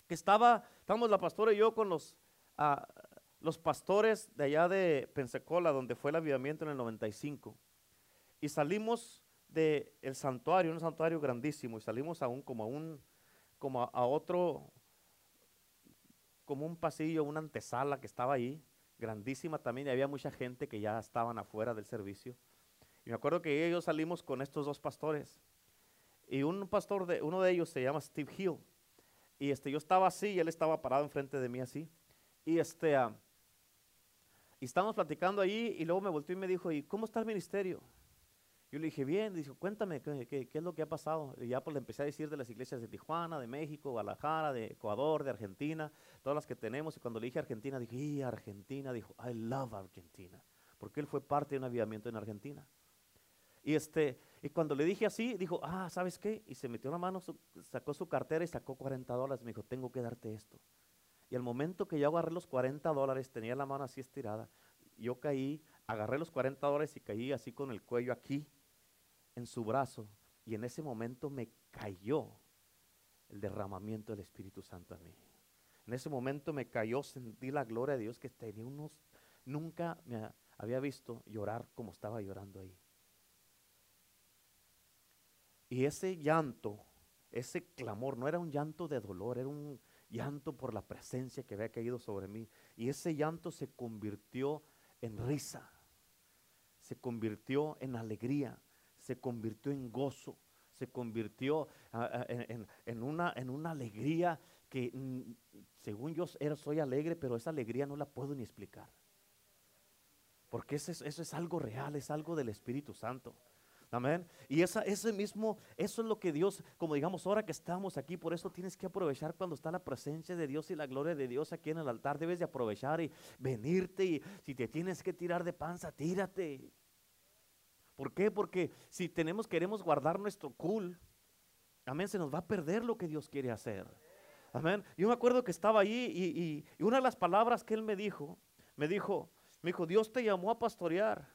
que estaba, estamos la pastora y yo con los, ah, los pastores de allá de Pensacola, donde fue el avivamiento en el 95. Y salimos del el santuario, un santuario grandísimo, y salimos aún como a un como a, otro, como un pasillo, una antesala que estaba ahí, grandísima también, y había mucha gente que ya estaban afuera del servicio. Y me acuerdo que ellos salimos con estos dos pastores. Y un pastor, de, uno de ellos se llama Steve Hill. Y este, yo estaba así y él estaba parado enfrente de mí así. Y este, uh, y estábamos platicando ahí y luego me volteó y me dijo, ¿y cómo está el ministerio? Yo le dije, bien, dijo, cuéntame, ¿qué, es lo que ha pasado? Y ya pues le empecé a decir de las iglesias de Tijuana, de México, Guadalajara, de Ecuador, de Argentina, todas las que tenemos. Y cuando le dije Argentina, dije, y Argentina, dijo, I love Argentina. Porque él fue parte de un avivamiento en Argentina. Y, este, y cuando le dije así, dijo, ah, ¿sabes qué? Y se metió la mano, sacó su cartera y sacó 40 dólares. Me dijo, tengo que darte esto. Y al momento que yo agarré los 40 dólares, tenía la mano así estirada, yo caí, agarré los 40 dólares y caí así con el cuello aquí en su brazo y en ese momento me cayó el derramamiento del Espíritu Santo a mí. En ese momento me cayó, sentí la gloria de Dios que tenía unos, nunca me había visto llorar como estaba llorando ahí. Y ese llanto, ese clamor, no era un llanto de dolor, era un llanto por la presencia que había caído sobre mí. Y ese llanto se convirtió en risa, se convirtió en alegría, se convirtió en gozo, se convirtió ah, ah, en, una, en una alegría que mm, según yo soy alegre, pero esa alegría no la puedo ni explicar. Porque eso es, eso es algo real, es algo del Espíritu Santo. Amén. Y esa, ese mismo, eso es lo que Dios, como digamos, ahora que estamos aquí, por eso tienes que aprovechar cuando está la presencia de Dios y la gloria de Dios aquí en el altar. Debes de aprovechar y venirte y si te tienes que tirar de panza, tírate. ¿Por qué? Porque si tenemos, queremos guardar nuestro cool, amén, se nos va a perder lo que Dios quiere hacer. Amén. Yo me acuerdo que estaba allí y, una de las palabras que él me dijo, me dijo, me dijo, Dios te llamó a pastorear.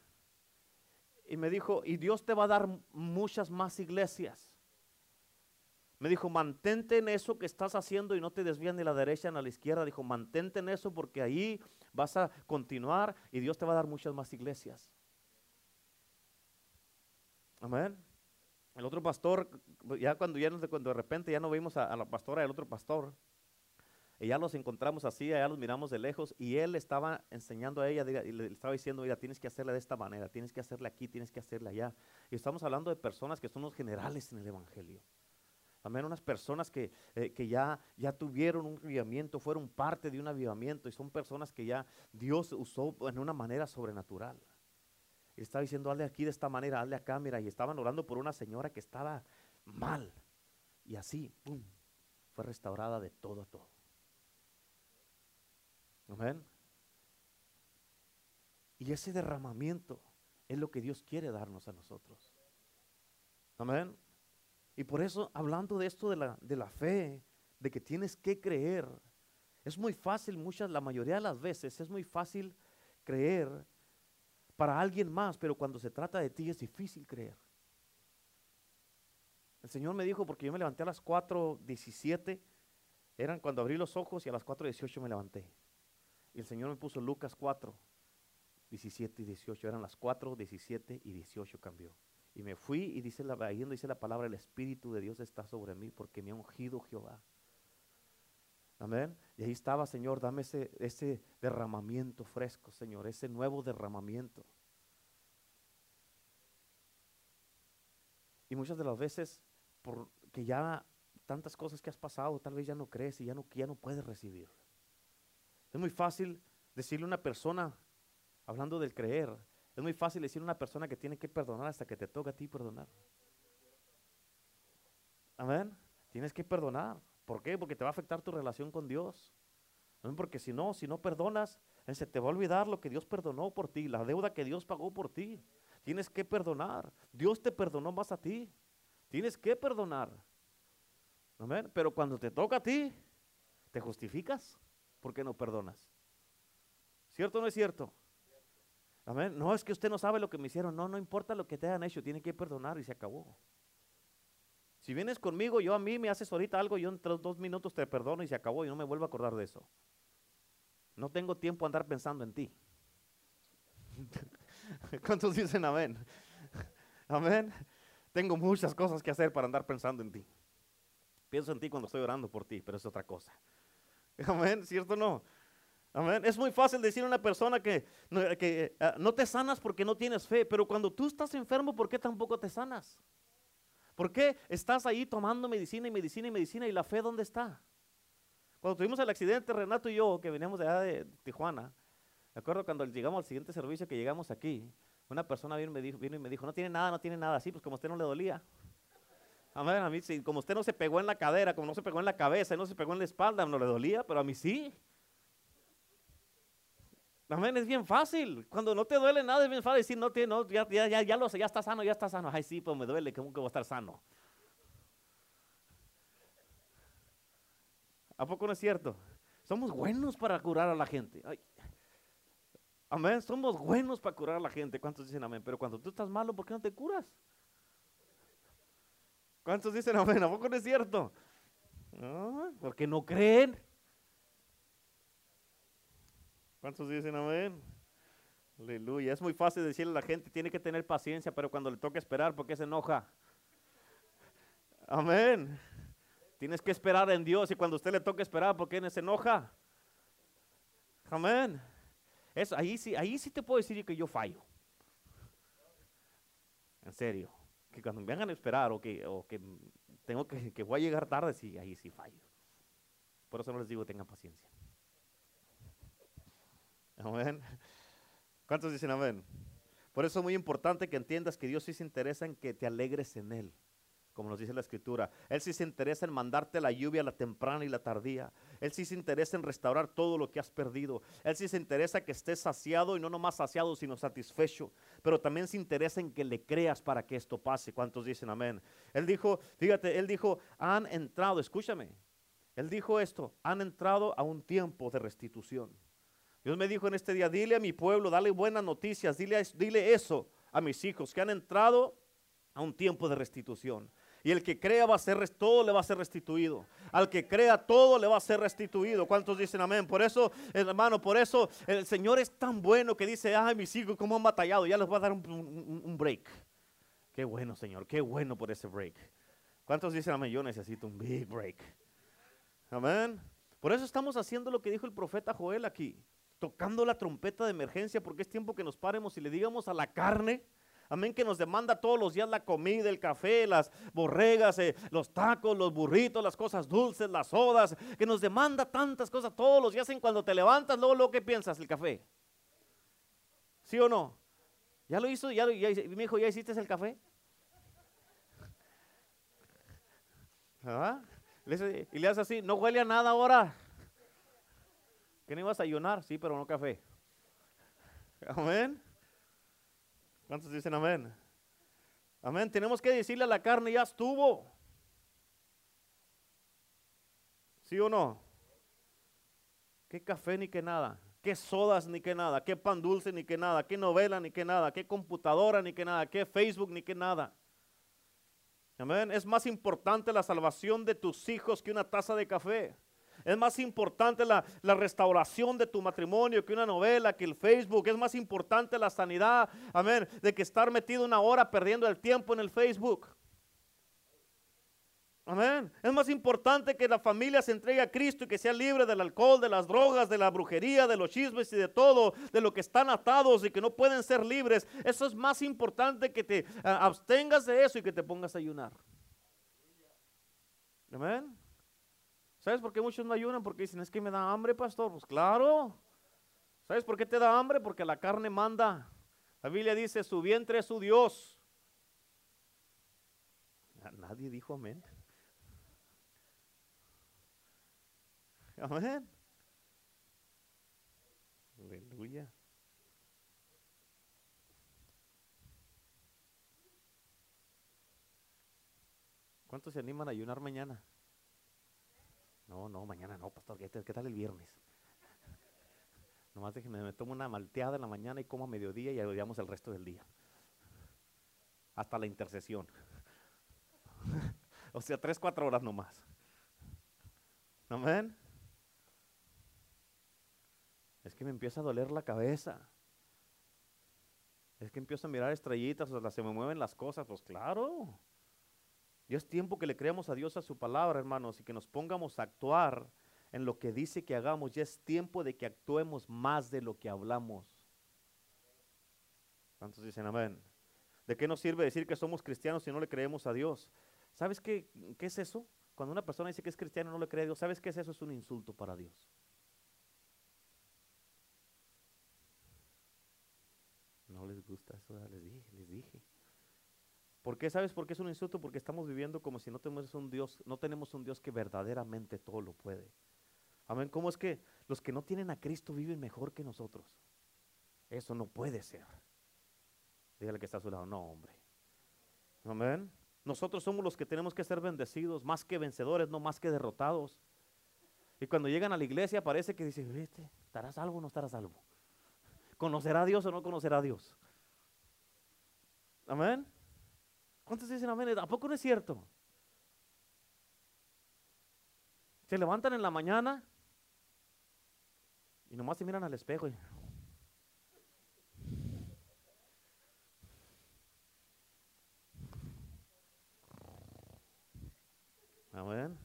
Y me dijo, y Dios te va a dar muchas más iglesias. Me dijo, mantente en eso que estás haciendo y no te desvían ni a la derecha ni a la izquierda. Dijo, mantente en eso porque ahí vas a continuar y Dios te va a dar muchas más iglesias. Amén. El otro pastor, ya cuando, ya cuando de repente ya no vimos a, la pastora del otro pastor, ya los encontramos así, allá los miramos de lejos, y él estaba enseñando a ella, y le estaba diciendo, mira, tienes que hacerle de esta manera, tienes que hacerle aquí, tienes que hacerle allá. Y estamos hablando de personas que son los generales en el Evangelio. Amén, unas personas que, eh, que ya, ya tuvieron un avivamiento, fueron parte de un avivamiento, y son personas que ya Dios usó en una manera sobrenatural estaba diciendo, hazle aquí de esta manera, hazle acá, mira, y estaban orando por una señora que estaba mal. Y así, ¡pum!, fue restaurada de todo a todo. Amén. Y ese derramamiento es lo que Dios quiere darnos a nosotros. Amén. Y por eso, hablando de esto de la, de la fe, de que tienes que creer, es muy fácil, muchas, la mayoría de las veces, es muy fácil creer para alguien más, pero cuando se trata de ti es difícil creer. El Señor me dijo, porque yo me levanté a las 4.17, eran cuando abrí los ojos y a las 4.18 me levanté. El Señor me puso Lucas 4, 17 y 18, eran las 4, 17 y 18 cambió. Y me fui y dice la, ahí dice la palabra, el Espíritu de Dios está sobre mí porque me ha ungido Jehová. Amén. Y ahí estaba, Señor, dame ese, ese derramamiento fresco, Señor, ese nuevo derramamiento. Y muchas de las veces, porque ya tantas cosas que has pasado, tal vez ya no crees y ya no, ya no puedes recibir. Es muy fácil decirle a una persona, hablando del creer, es muy fácil decirle a una persona que tiene que perdonar hasta que te toca a ti perdonar. Amén. Tienes que perdonar. ¿Por qué? Porque te va a afectar tu relación con Dios. Porque si no, si no perdonas, se te va a olvidar lo que Dios perdonó por ti, la deuda que Dios pagó por ti. Tienes que perdonar. Dios te perdonó más a ti. Tienes que perdonar. Amén. Pero cuando te toca a ti, te justificas porque no perdonas. ¿Cierto o no es cierto? Amén. No es que usted no sabe lo que me hicieron. No, no importa lo que te hayan hecho. Tiene que perdonar y se acabó. Si vienes conmigo, yo a mí me haces ahorita algo, yo en dos minutos te perdono y se acabó y no me vuelvo a acordar de eso. No tengo tiempo a andar pensando en ti. ¿Cuántos dicen amén? Amén. Tengo muchas cosas que hacer para andar pensando en ti. Pienso en ti cuando estoy orando por ti, pero es otra cosa. Amén, ¿cierto o no? Amén. Es muy fácil decir a una persona que, que ah, no te sanas porque no tienes fe, pero cuando tú estás enfermo, ¿por qué tampoco te sanas? ¿Por qué estás ahí tomando medicina y medicina y medicina y la fe dónde está? Cuando tuvimos el accidente, Renato y yo, que veníamos de allá de Tijuana, me acuerdo cuando llegamos al siguiente servicio que llegamos aquí, una persona vino y me dijo, vino y me dijo no tiene nada, no tiene nada. así, pues como a usted no le dolía. Amén, a mí sí, como usted no se pegó en la cadera, como no se pegó en la cabeza, no se pegó en la espalda, no le dolía, pero a mí sí. Amén, es bien fácil. Cuando no te duele nada, es bien fácil decir, no, no ya, ya, ya, ya lo sé, ya está sano, ya está sano. Ay, sí, pues me duele, ¿cómo que voy a estar sano? ¿A poco no es cierto? Somos buenos para curar a la gente. Amén, somos buenos para curar a la gente. ¿Cuántos dicen amén? Pero cuando tú estás malo, ¿por qué no te curas? ¿Cuántos dicen amén? ¿A poco no es cierto? ¿No? Porque no creen. ¿Cuántos dicen amén? Aleluya. Es muy fácil decirle a la gente, tiene que tener paciencia, pero cuando le toca esperar, ¿por qué se enoja? Amén. Tienes que esperar en Dios y cuando usted le toca esperar, ¿por qué se enoja? Amén. Eso, ahí, sí, ahí sí te puedo decir que yo fallo. En serio. Que cuando me vengan a esperar o que, o que tengo que, que voy a llegar tarde, sí, ahí sí fallo. Por eso no les digo tengan paciencia. Amén. ¿Cuántos dicen amén? Por eso es muy importante que entiendas que Dios sí se interesa en que te alegres en Él como nos dice la escritura. Él sí se interesa en mandarte la lluvia, la temprana y la tardía. Él sí se interesa en restaurar todo lo que has perdido. Él sí se interesa que estés saciado y no nomás saciado, sino satisfecho. Pero también se interesa en que le creas para que esto pase. ¿Cuántos dicen amén? Él dijo, fíjate, él dijo, han entrado, escúchame. Él dijo esto, han entrado a un tiempo de restitución. Dios me dijo en este día, dile a mi pueblo, dale buenas noticias, dile, dile eso a mis hijos, que han entrado a un tiempo de restitución. Y el que crea va a ser, todo le va a ser restituido. Al que crea todo le va a ser restituido. ¿Cuántos dicen amén? Por eso, hermano, por eso el Señor es tan bueno que dice, ay, mis hijos, cómo han batallado. Ya les voy a dar un, break. Qué bueno, Señor, qué bueno por ese break. ¿Cuántos dicen amén? Yo necesito un big break. Amén. Por eso estamos haciendo lo que dijo el profeta Joel aquí. Tocando la trompeta de emergencia porque es tiempo que nos paremos y le digamos a la carne Amén, que nos demanda todos los días la comida, el café, las borregas, eh, los tacos, los burritos, las cosas dulces, las sodas, que nos demanda tantas cosas todos los días en cuando te levantas, luego, lo que piensas, el café. ¿Sí o no? ¿Ya lo hizo? ¿Ya, ya, mi hijo, ¿ya hiciste el café? ¿Ah? Y le hace así, no huele a nada ahora. ¿Que no ibas a ayunar? Sí, pero no café. Amén. ¿Cuántos dicen amén? Amén. Tenemos que decirle a la carne, ya estuvo. ¿Sí o no? ¿Qué café ni qué nada? ¿Qué sodas ni qué nada? ¿Qué pan dulce ni qué nada? ¿Qué novela ni qué nada? ¿Qué computadora ni qué nada? ¿Qué Facebook ni qué nada? Amén. Es más importante la salvación de tus hijos que una taza de café. Es más importante la, restauración de tu matrimonio que una novela, que el Facebook. Es más importante la sanidad, amén, de que estar metido una hora perdiendo el tiempo en el Facebook. Amén. Es más importante que la familia se entregue a Cristo y que sea libre del alcohol, de las drogas, de la brujería, de los chismes y de todo, de lo que están atados y que no pueden ser libres. Eso es más importante que te ah, abstengas de eso y que te pongas a ayunar. Amén. ¿Sabes por qué muchos no ayunan? Porque dicen, es que me da hambre, pastor. Pues claro. ¿Sabes por qué te da hambre? Porque la carne manda. La Biblia dice, su vientre es su Dios. Nadie dijo amén. Amén. Aleluya. ¿Cuántos se animan a ayunar mañana? No, no, mañana no, pastor. ¿Qué, tal el viernes? Nomás déjenme, me tomo una malteada en la mañana y como a mediodía y ayudamos el resto del día. Hasta la intercesión. o sea, tres, cuatro horas nomás. Amén. Es que me empieza a doler la cabeza. Es que empiezo a mirar estrellitas, o sea, se me mueven las cosas. Pues claro. Y es tiempo que le creamos a Dios a su palabra, hermanos, y que nos pongamos a actuar en lo que dice que hagamos. Ya es tiempo de que actuemos más de lo que hablamos. ¿Cuántos dicen amén? ¿De qué nos sirve decir que somos cristianos si no le creemos a Dios? ¿Sabes qué, qué es eso? Cuando una persona dice que es cristiano y no le cree a Dios, ¿sabes qué es eso? Es un insulto para Dios. No les gusta eso, les dije, les dije. ¿Por qué sabes por qué es un insulto? Porque estamos viviendo como si no tenemos un Dios, no tenemos un Dios que verdaderamente todo lo puede. Amén. ¿Cómo es que los que no tienen a Cristo viven mejor que nosotros? Eso no puede ser. Dígale que está a su lado. No, hombre. Amén. Nosotros somos los que tenemos que ser bendecidos, más que vencedores, no más que derrotados. Y cuando llegan a la iglesia parece que dicen, ¿estarás salvo o no estarás salvo? ¿Conocerá a Dios o no conocerá a Dios? Amén. ¿Cuántos dicen amén? ¿A poco no es cierto? Se levantan en la mañana y nomás se miran al espejo y... Amén.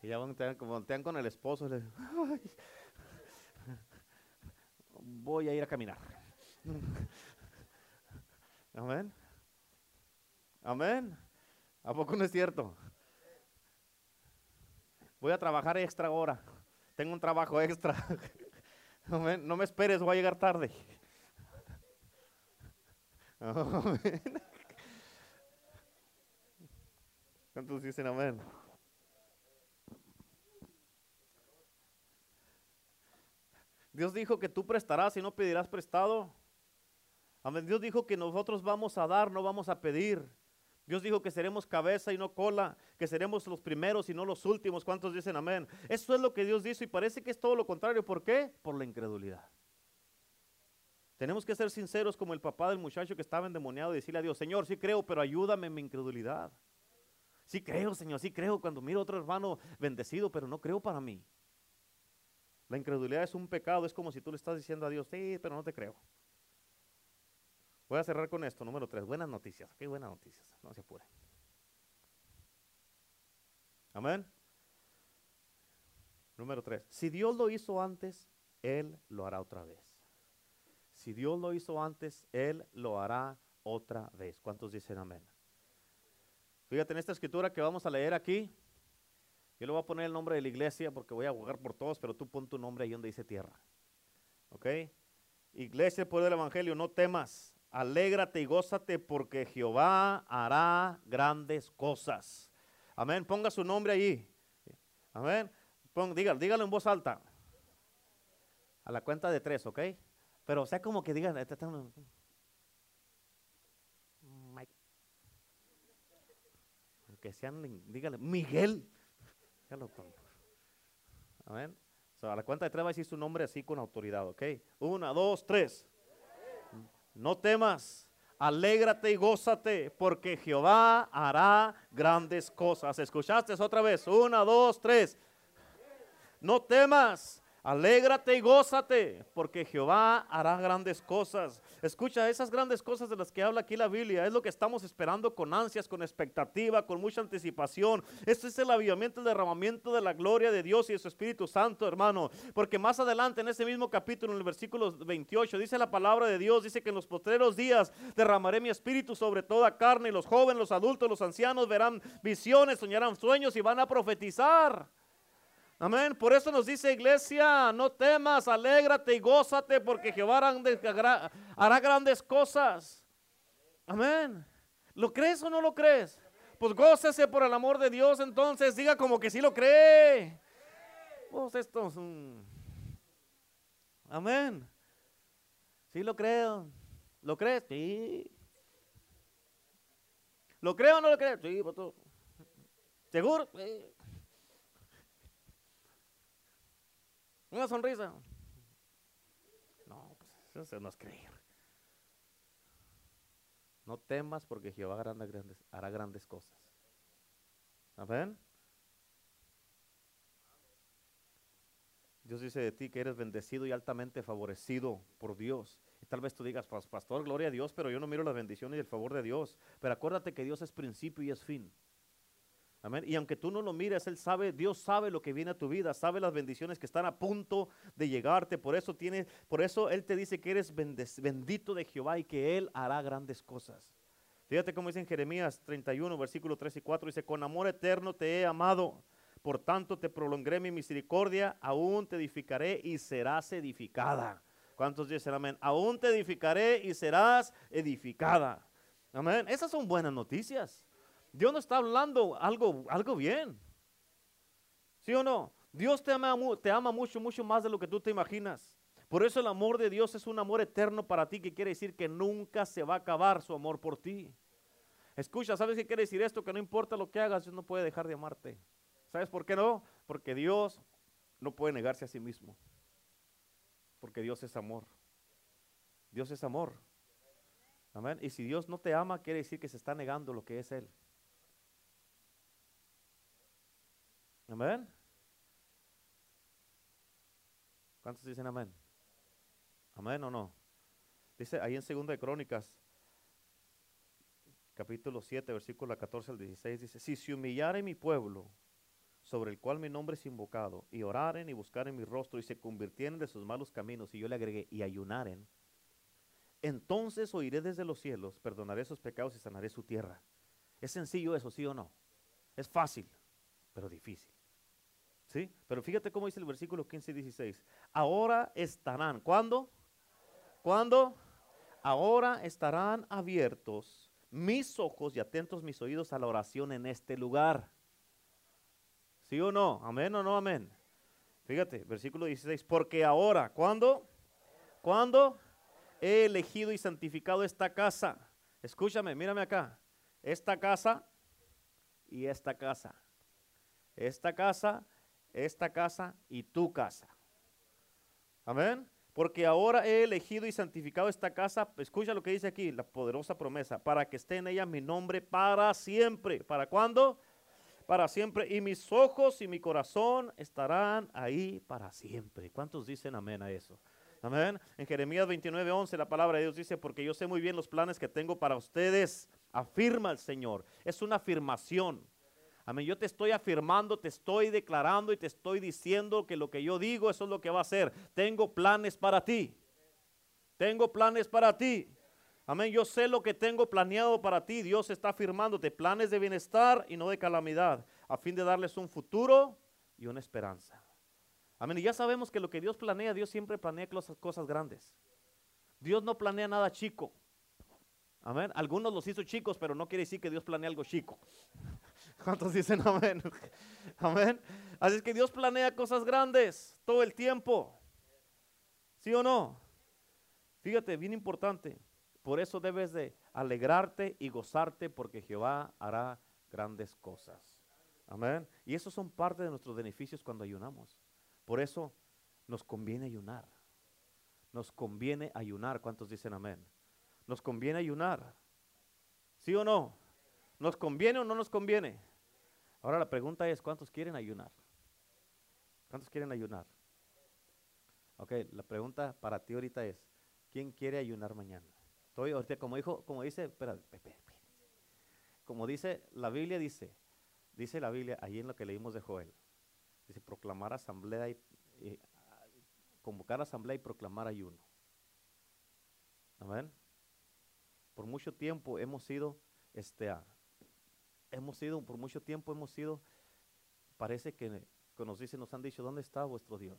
Y ya voltean, voltean con el esposo. Y voy a ir a caminar. Amén. Amén. ¿A poco no es cierto? Voy a trabajar extra ahora. Tengo un trabajo extra. Amén. No me esperes, voy a llegar tarde. Amén. ¿Cuántos dicen amén? Dios dijo que tú prestarás y no pedirás prestado. Dios dijo que nosotros vamos a dar, no vamos a pedir. Dios dijo que seremos cabeza y no cola, que seremos los primeros y no los últimos. ¿Cuántos dicen amén? Eso es lo que Dios dijo y parece que es todo lo contrario. ¿Por qué? Por la incredulidad. Tenemos que ser sinceros como el papá del muchacho que estaba endemoniado y decirle a Dios, Señor, sí creo, pero ayúdame en mi incredulidad. Sí creo, Señor, sí creo cuando miro a otro hermano bendecido, pero no creo para mí. La incredulidad es un pecado, es como si tú le estás diciendo a Dios, sí, pero no te creo. Voy a cerrar con esto, número tres, buenas noticias. Qué buenas noticias, no se apure. Amén. Número tres, si Dios lo hizo antes, Él lo hará otra vez. Si Dios lo hizo antes, Él lo hará otra vez. ¿Cuántos dicen amén? Fíjate en esta escritura que vamos a leer aquí, yo le voy a poner el nombre de la iglesia porque voy a jugar por todos, pero tú pon tu nombre ahí donde dice tierra. ¿Ok? Iglesia, poder del Evangelio, no temas, alégrate y gózate porque Jehová hará grandes cosas. Amén. Ponga su nombre ahí. Amén. dígalo, dígalo en voz alta. A la cuenta de tres, ¿ok? Pero sea como que digan, este que sean, dígale, Miguel. A la cuenta de tres va a decir su nombre así con autoridad, ¿ok? Una, dos, tres. No temas, alégrate y gózate, porque Jehová hará grandes cosas. ¿Escuchaste otra vez? Una, dos, tres. No temas, Alégrate y gózate, porque Jehová hará grandes cosas. Escucha, esas grandes cosas de las que habla aquí la Biblia es lo que estamos esperando con ansias, con expectativa, con mucha anticipación. Este es el avivamiento, el derramamiento de la gloria de Dios y de su Espíritu Santo, hermano. Porque más adelante en ese mismo capítulo, en el versículo 28, dice la palabra de Dios, dice que en los postreros días derramaré mi espíritu sobre toda carne y los jóvenes, los adultos, los ancianos verán visiones, soñarán sueños y van a profetizar. Amén. Por eso nos dice iglesia, no temas, alégrate y gózate porque Jehová hará grandes cosas. Amén. ¿Lo crees o no lo crees? Pues gócese por el amor de Dios entonces. Diga como que sí lo cree. pues esto es. Amén. Sí lo creo. ¿Lo crees? Sí. ¿Lo creo o no lo creo? Sí, pastor. ¿Seguro? Sí. Una sonrisa. No, pues eso no es creer. No temas porque Jehová hará grandes, hará grandes cosas. Amén. Dios dice de ti que eres bendecido y altamente favorecido por Dios. Y tal vez tú digas, pastor, gloria a Dios, pero yo no miro las bendiciones y el favor de Dios. Pero acuérdate que Dios es principio y es fin. Amén. Y aunque tú no lo mires, Él sabe, Dios sabe lo que viene a tu vida, sabe las bendiciones que están a punto de llegarte. Por eso tiene, por eso Él te dice que eres bendito de Jehová y que Él hará grandes cosas. Fíjate cómo dice en Jeremías 31, versículo 3 y 4, dice, con amor eterno te he amado por tanto te prolongaré mi misericordia, aún te edificaré y serás edificada. ¿Cuántos dicen amén? Aún te edificaré y serás edificada. Amén. Esas son buenas noticias. Dios no está hablando algo, algo bien. ¿Sí o no? Dios te ama, te ama mucho, mucho más de lo que tú te imaginas. Por eso el amor de Dios es un amor eterno para ti, que quiere decir que nunca se va a acabar su amor por ti. Escucha, ¿sabes qué quiere decir esto? Que no importa lo que hagas, Dios no puede dejar de amarte. ¿Sabes por qué no? Porque Dios no puede negarse a sí mismo. Porque Dios es amor. Dios es amor. Amén. Y si Dios no te ama, quiere decir que se está negando lo que es Él. Amén. ¿Cuántos dicen amén? Amén o no. Dice ahí en Segunda de Crónicas, capítulo 7, versículo 14 al 16, dice, si se humillare mi pueblo, sobre el cual mi nombre es invocado, y oraren y buscaren mi rostro y se convirtieren de sus malos caminos, y yo le agregué, y ayunaren, entonces oiré desde los cielos, perdonaré sus pecados y sanaré su tierra. Es sencillo eso, sí o no. Es fácil, pero difícil. Pero fíjate cómo dice el versículo 15 y 16. Ahora estarán, ¿cuándo? ¿Cuándo? Ahora estarán abiertos mis ojos y atentos mis oídos a la oración en este lugar. ¿Sí o no? Amén o no amén. Fíjate, versículo 16. Porque ahora, ¿cuándo? ¿Cuándo? He elegido y santificado esta casa. Escúchame, mírame acá. Esta casa y esta casa. Esta casa, esta casa y tu casa. Amén. Porque ahora he elegido y santificado esta casa. Escucha lo que dice aquí, la poderosa promesa. Para que esté en ella mi nombre para siempre. ¿Para cuándo? para siempre y mis ojos y mi corazón estarán ahí para siempre. ¿Cuántos dicen amén a eso? Amén. En Jeremías 29, 11 la palabra de Dios dice, porque yo sé muy bien los planes que tengo para ustedes, afirma el Señor. Es una afirmación. Amén. Yo te estoy afirmando, te estoy declarando y te estoy diciendo que lo que yo digo, eso es lo que va a ser. Tengo planes para ti. Tengo planes para ti. Amén. Yo sé lo que tengo planeado para ti. Dios está afirmándote planes de bienestar y no de calamidad, a fin de darles un futuro y una esperanza. Amén. Y ya sabemos que lo que Dios planea, Dios siempre planea cosas, cosas grandes. Dios no planea nada chico. Amén. Algunos los hizo chicos, pero no quiere decir que Dios planea algo chico. ¿Cuántos dicen amén? Amén. Así es que Dios planea cosas grandes todo el tiempo. ¿Sí o no? Fíjate, bien importante. Por eso debes de alegrarte y gozarte porque Jehová hará grandes cosas. Amén. Y esos son parte de nuestros beneficios cuando ayunamos. Por eso nos conviene ayunar. Nos conviene ayunar. ¿Cuántos dicen amén? Nos conviene ayunar. ¿Sí o no? ¿Nos conviene o no nos conviene? Ahora la pregunta es, ¿cuántos quieren ayunar? ¿Cuántos quieren ayunar? Ok, la pregunta para ti ahorita es, ¿quién quiere ayunar mañana? Estoy ahorita, como dijo, como dice, espera, como dice la Biblia, dice, dice la Biblia, ahí en lo que leímos de Joel, dice proclamar asamblea y, convocar asamblea y proclamar ayuno. Amén. Por mucho tiempo hemos sido, este, hemos sido, por mucho tiempo hemos sido, parece que, que nos dicen, nos han dicho, ¿dónde está vuestro Dios?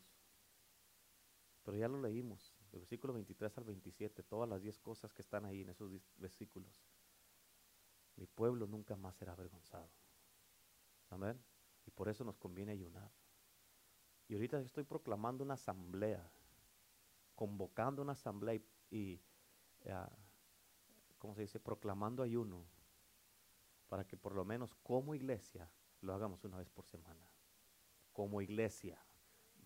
Pero ya lo leímos versículo 23 al 27, todas las 10 cosas que están ahí en esos versículos. Mi pueblo nunca más será avergonzado. Amén. Y por eso nos conviene ayunar. Y ahorita estoy proclamando una asamblea, convocando una asamblea y, y, ah, ¿cómo se dice? Proclamando ayuno para que por lo menos como iglesia lo hagamos una vez por semana. Como iglesia,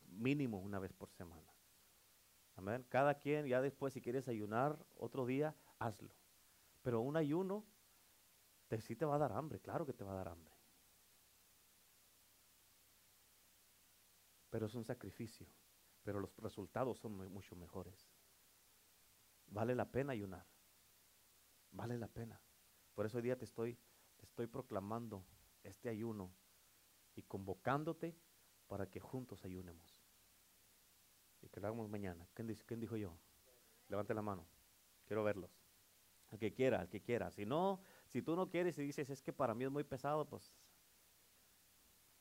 mínimo una vez por semana. Amén. Cada quien, ya después, si quieres ayunar otro día, hazlo. Pero un ayuno te, sí te va a dar hambre, claro que te va a dar hambre. Pero es un sacrificio. Pero los resultados son mucho mejores. Vale la pena ayunar. Vale la pena. Por eso hoy día te estoy, estoy proclamando este ayuno y convocándote para que juntos ayunemos. Y que lo hagamos mañana. ¿Quién, quién dijo yo? Levante la mano. Quiero verlos. El que quiera, el que quiera. Si no, si tú no quieres y dices, es que para mí es muy pesado, pues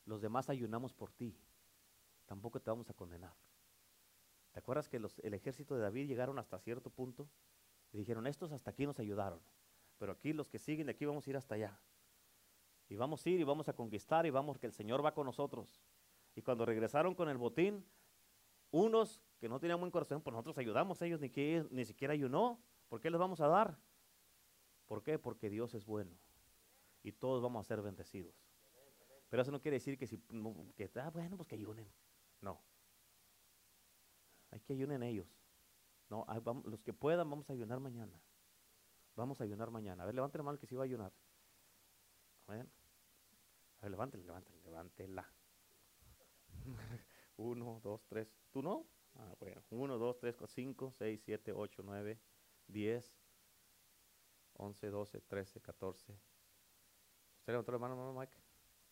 los demás ayunamos por ti. Tampoco te vamos a condenar. ¿Te acuerdas que los, el ejército de David llegaron hasta cierto punto? Y dijeron, estos hasta aquí nos ayudaron. Pero aquí los que siguen de aquí vamos a ir hasta allá. Y vamos a ir y vamos a conquistar y vamos que el Señor va con nosotros. Y cuando regresaron con el botín, unos que no tenían buen corazón, pues nosotros ayudamos a ellos, ni, que, ni siquiera ayunó. ¿Por qué les vamos a dar? ¿Por qué? Porque Dios es bueno. Y todos vamos a ser bendecidos. Pero eso no quiere decir que si, que, ah, bueno, pues que ayunen. No. Hay que ayunen ellos. No, los que puedan, vamos a ayunar mañana. Vamos a ayunar mañana. A ver, levanten la mano que si va a ayunar. A ver. A ver, levántela, levántela, levántela. Uno, dos, tres. ¿Tú no? Ah, bueno. Uno, dos, tres, cuatro, cinco, seis, siete, ocho, nueve, diez, once, doce, trece, catorce. ¿Usted levantó la mano, mamá Mike?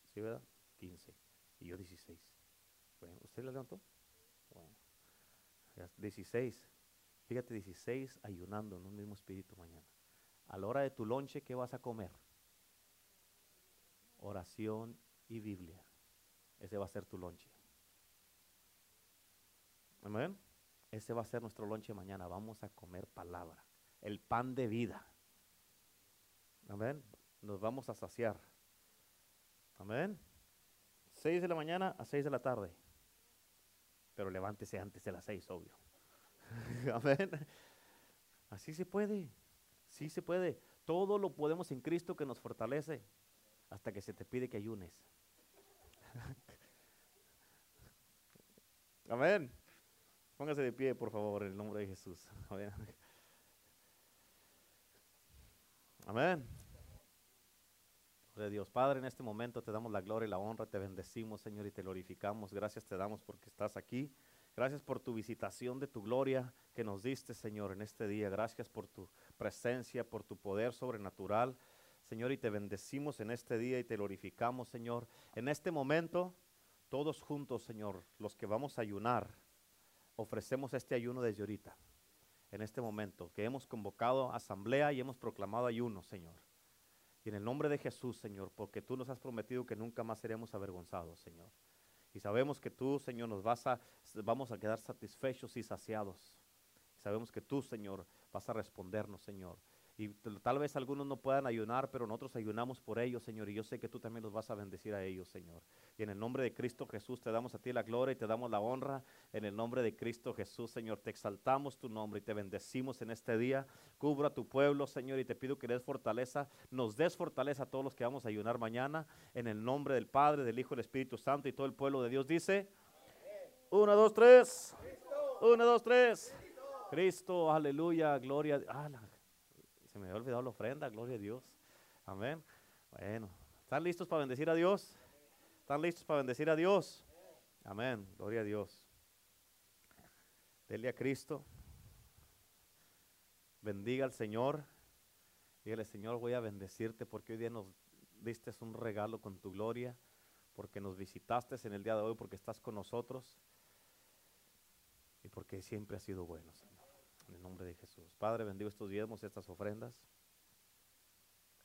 ¿Sí, verdad? Quince. Y yo dieciséis. Bueno, ¿usted la levantó? Bueno. Dieciséis. Fíjate, dieciséis ayunando en un mismo espíritu mañana. A la hora de tu lonche, ¿qué vas a comer? Oración y Biblia. Ese va a ser tu lonche. Amén. Ese va a ser nuestro lonche mañana. Vamos a comer palabra. El pan de vida. Amén. Nos vamos a saciar. Amén. 6 de la mañana a 6 de la tarde. Pero levántese antes de las 6, obvio. Amén. Así se puede. Sí se puede. Todo lo podemos en Cristo que nos fortalece. Hasta que se te pide que ayunes. Amén. Póngase de pie, por favor, en el nombre de Jesús. Amén. De Dios Padre, en este momento te damos la gloria y la honra, te bendecimos, Señor, y te glorificamos. Gracias te damos porque estás aquí. Gracias por tu visitación de tu gloria que nos diste, Señor, en este día. Gracias por tu presencia, por tu poder sobrenatural, Señor, y te bendecimos en este día y te glorificamos, Señor. En este momento, todos juntos, Señor, los que vamos a ayunar, ofrecemos este ayuno desde ahorita, en este momento, que hemos convocado asamblea y hemos proclamado ayuno, Señor. Y en el nombre de Jesús, Señor, porque tú nos has prometido que nunca más seremos avergonzados, Señor. Y sabemos que tú, Señor, nos vas a, vamos a quedar satisfechos y saciados. Sabemos que tú, Señor, vas a respondernos, Señor. Y tal vez algunos no puedan ayunar, pero nosotros ayunamos por ellos, Señor. Y yo sé que tú también los vas a bendecir a ellos, Señor. Y en el nombre de Cristo Jesús te damos a ti la gloria y te damos la honra. En el nombre de Cristo Jesús, Señor, te exaltamos tu nombre y te bendecimos en este día. Cubra tu pueblo, Señor, y te pido que des fortaleza. Nos des fortaleza a todos los que vamos a ayunar mañana. En el nombre del Padre, del Hijo y del Espíritu Santo y todo el pueblo de Dios dice. Uno, dos, tres. Uno, dos, tres. Cristo, aleluya, gloria. Ah, se me había olvidado la ofrenda, gloria a Dios. Amén. Bueno, ¿están listos para bendecir a Dios? ¿Están listos para bendecir a Dios? Amén. Gloria a Dios. Dele a Cristo. Bendiga al Señor. Dígale, Señor, voy a bendecirte porque hoy día nos diste un regalo con tu gloria, porque nos visitaste en el día de hoy, porque estás con nosotros y porque siempre has sido bueno, Señor. En el nombre de Jesús. Padre, bendigo estos diezmos, estas ofrendas,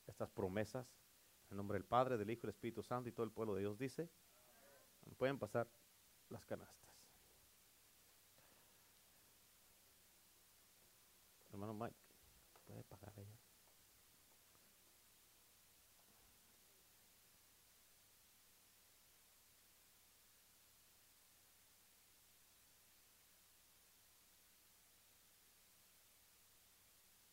estas promesas. En nombre del Padre, del Hijo y del Espíritu Santo y todo el pueblo de Dios dice, pueden pasar las canastas. Hermano Mike.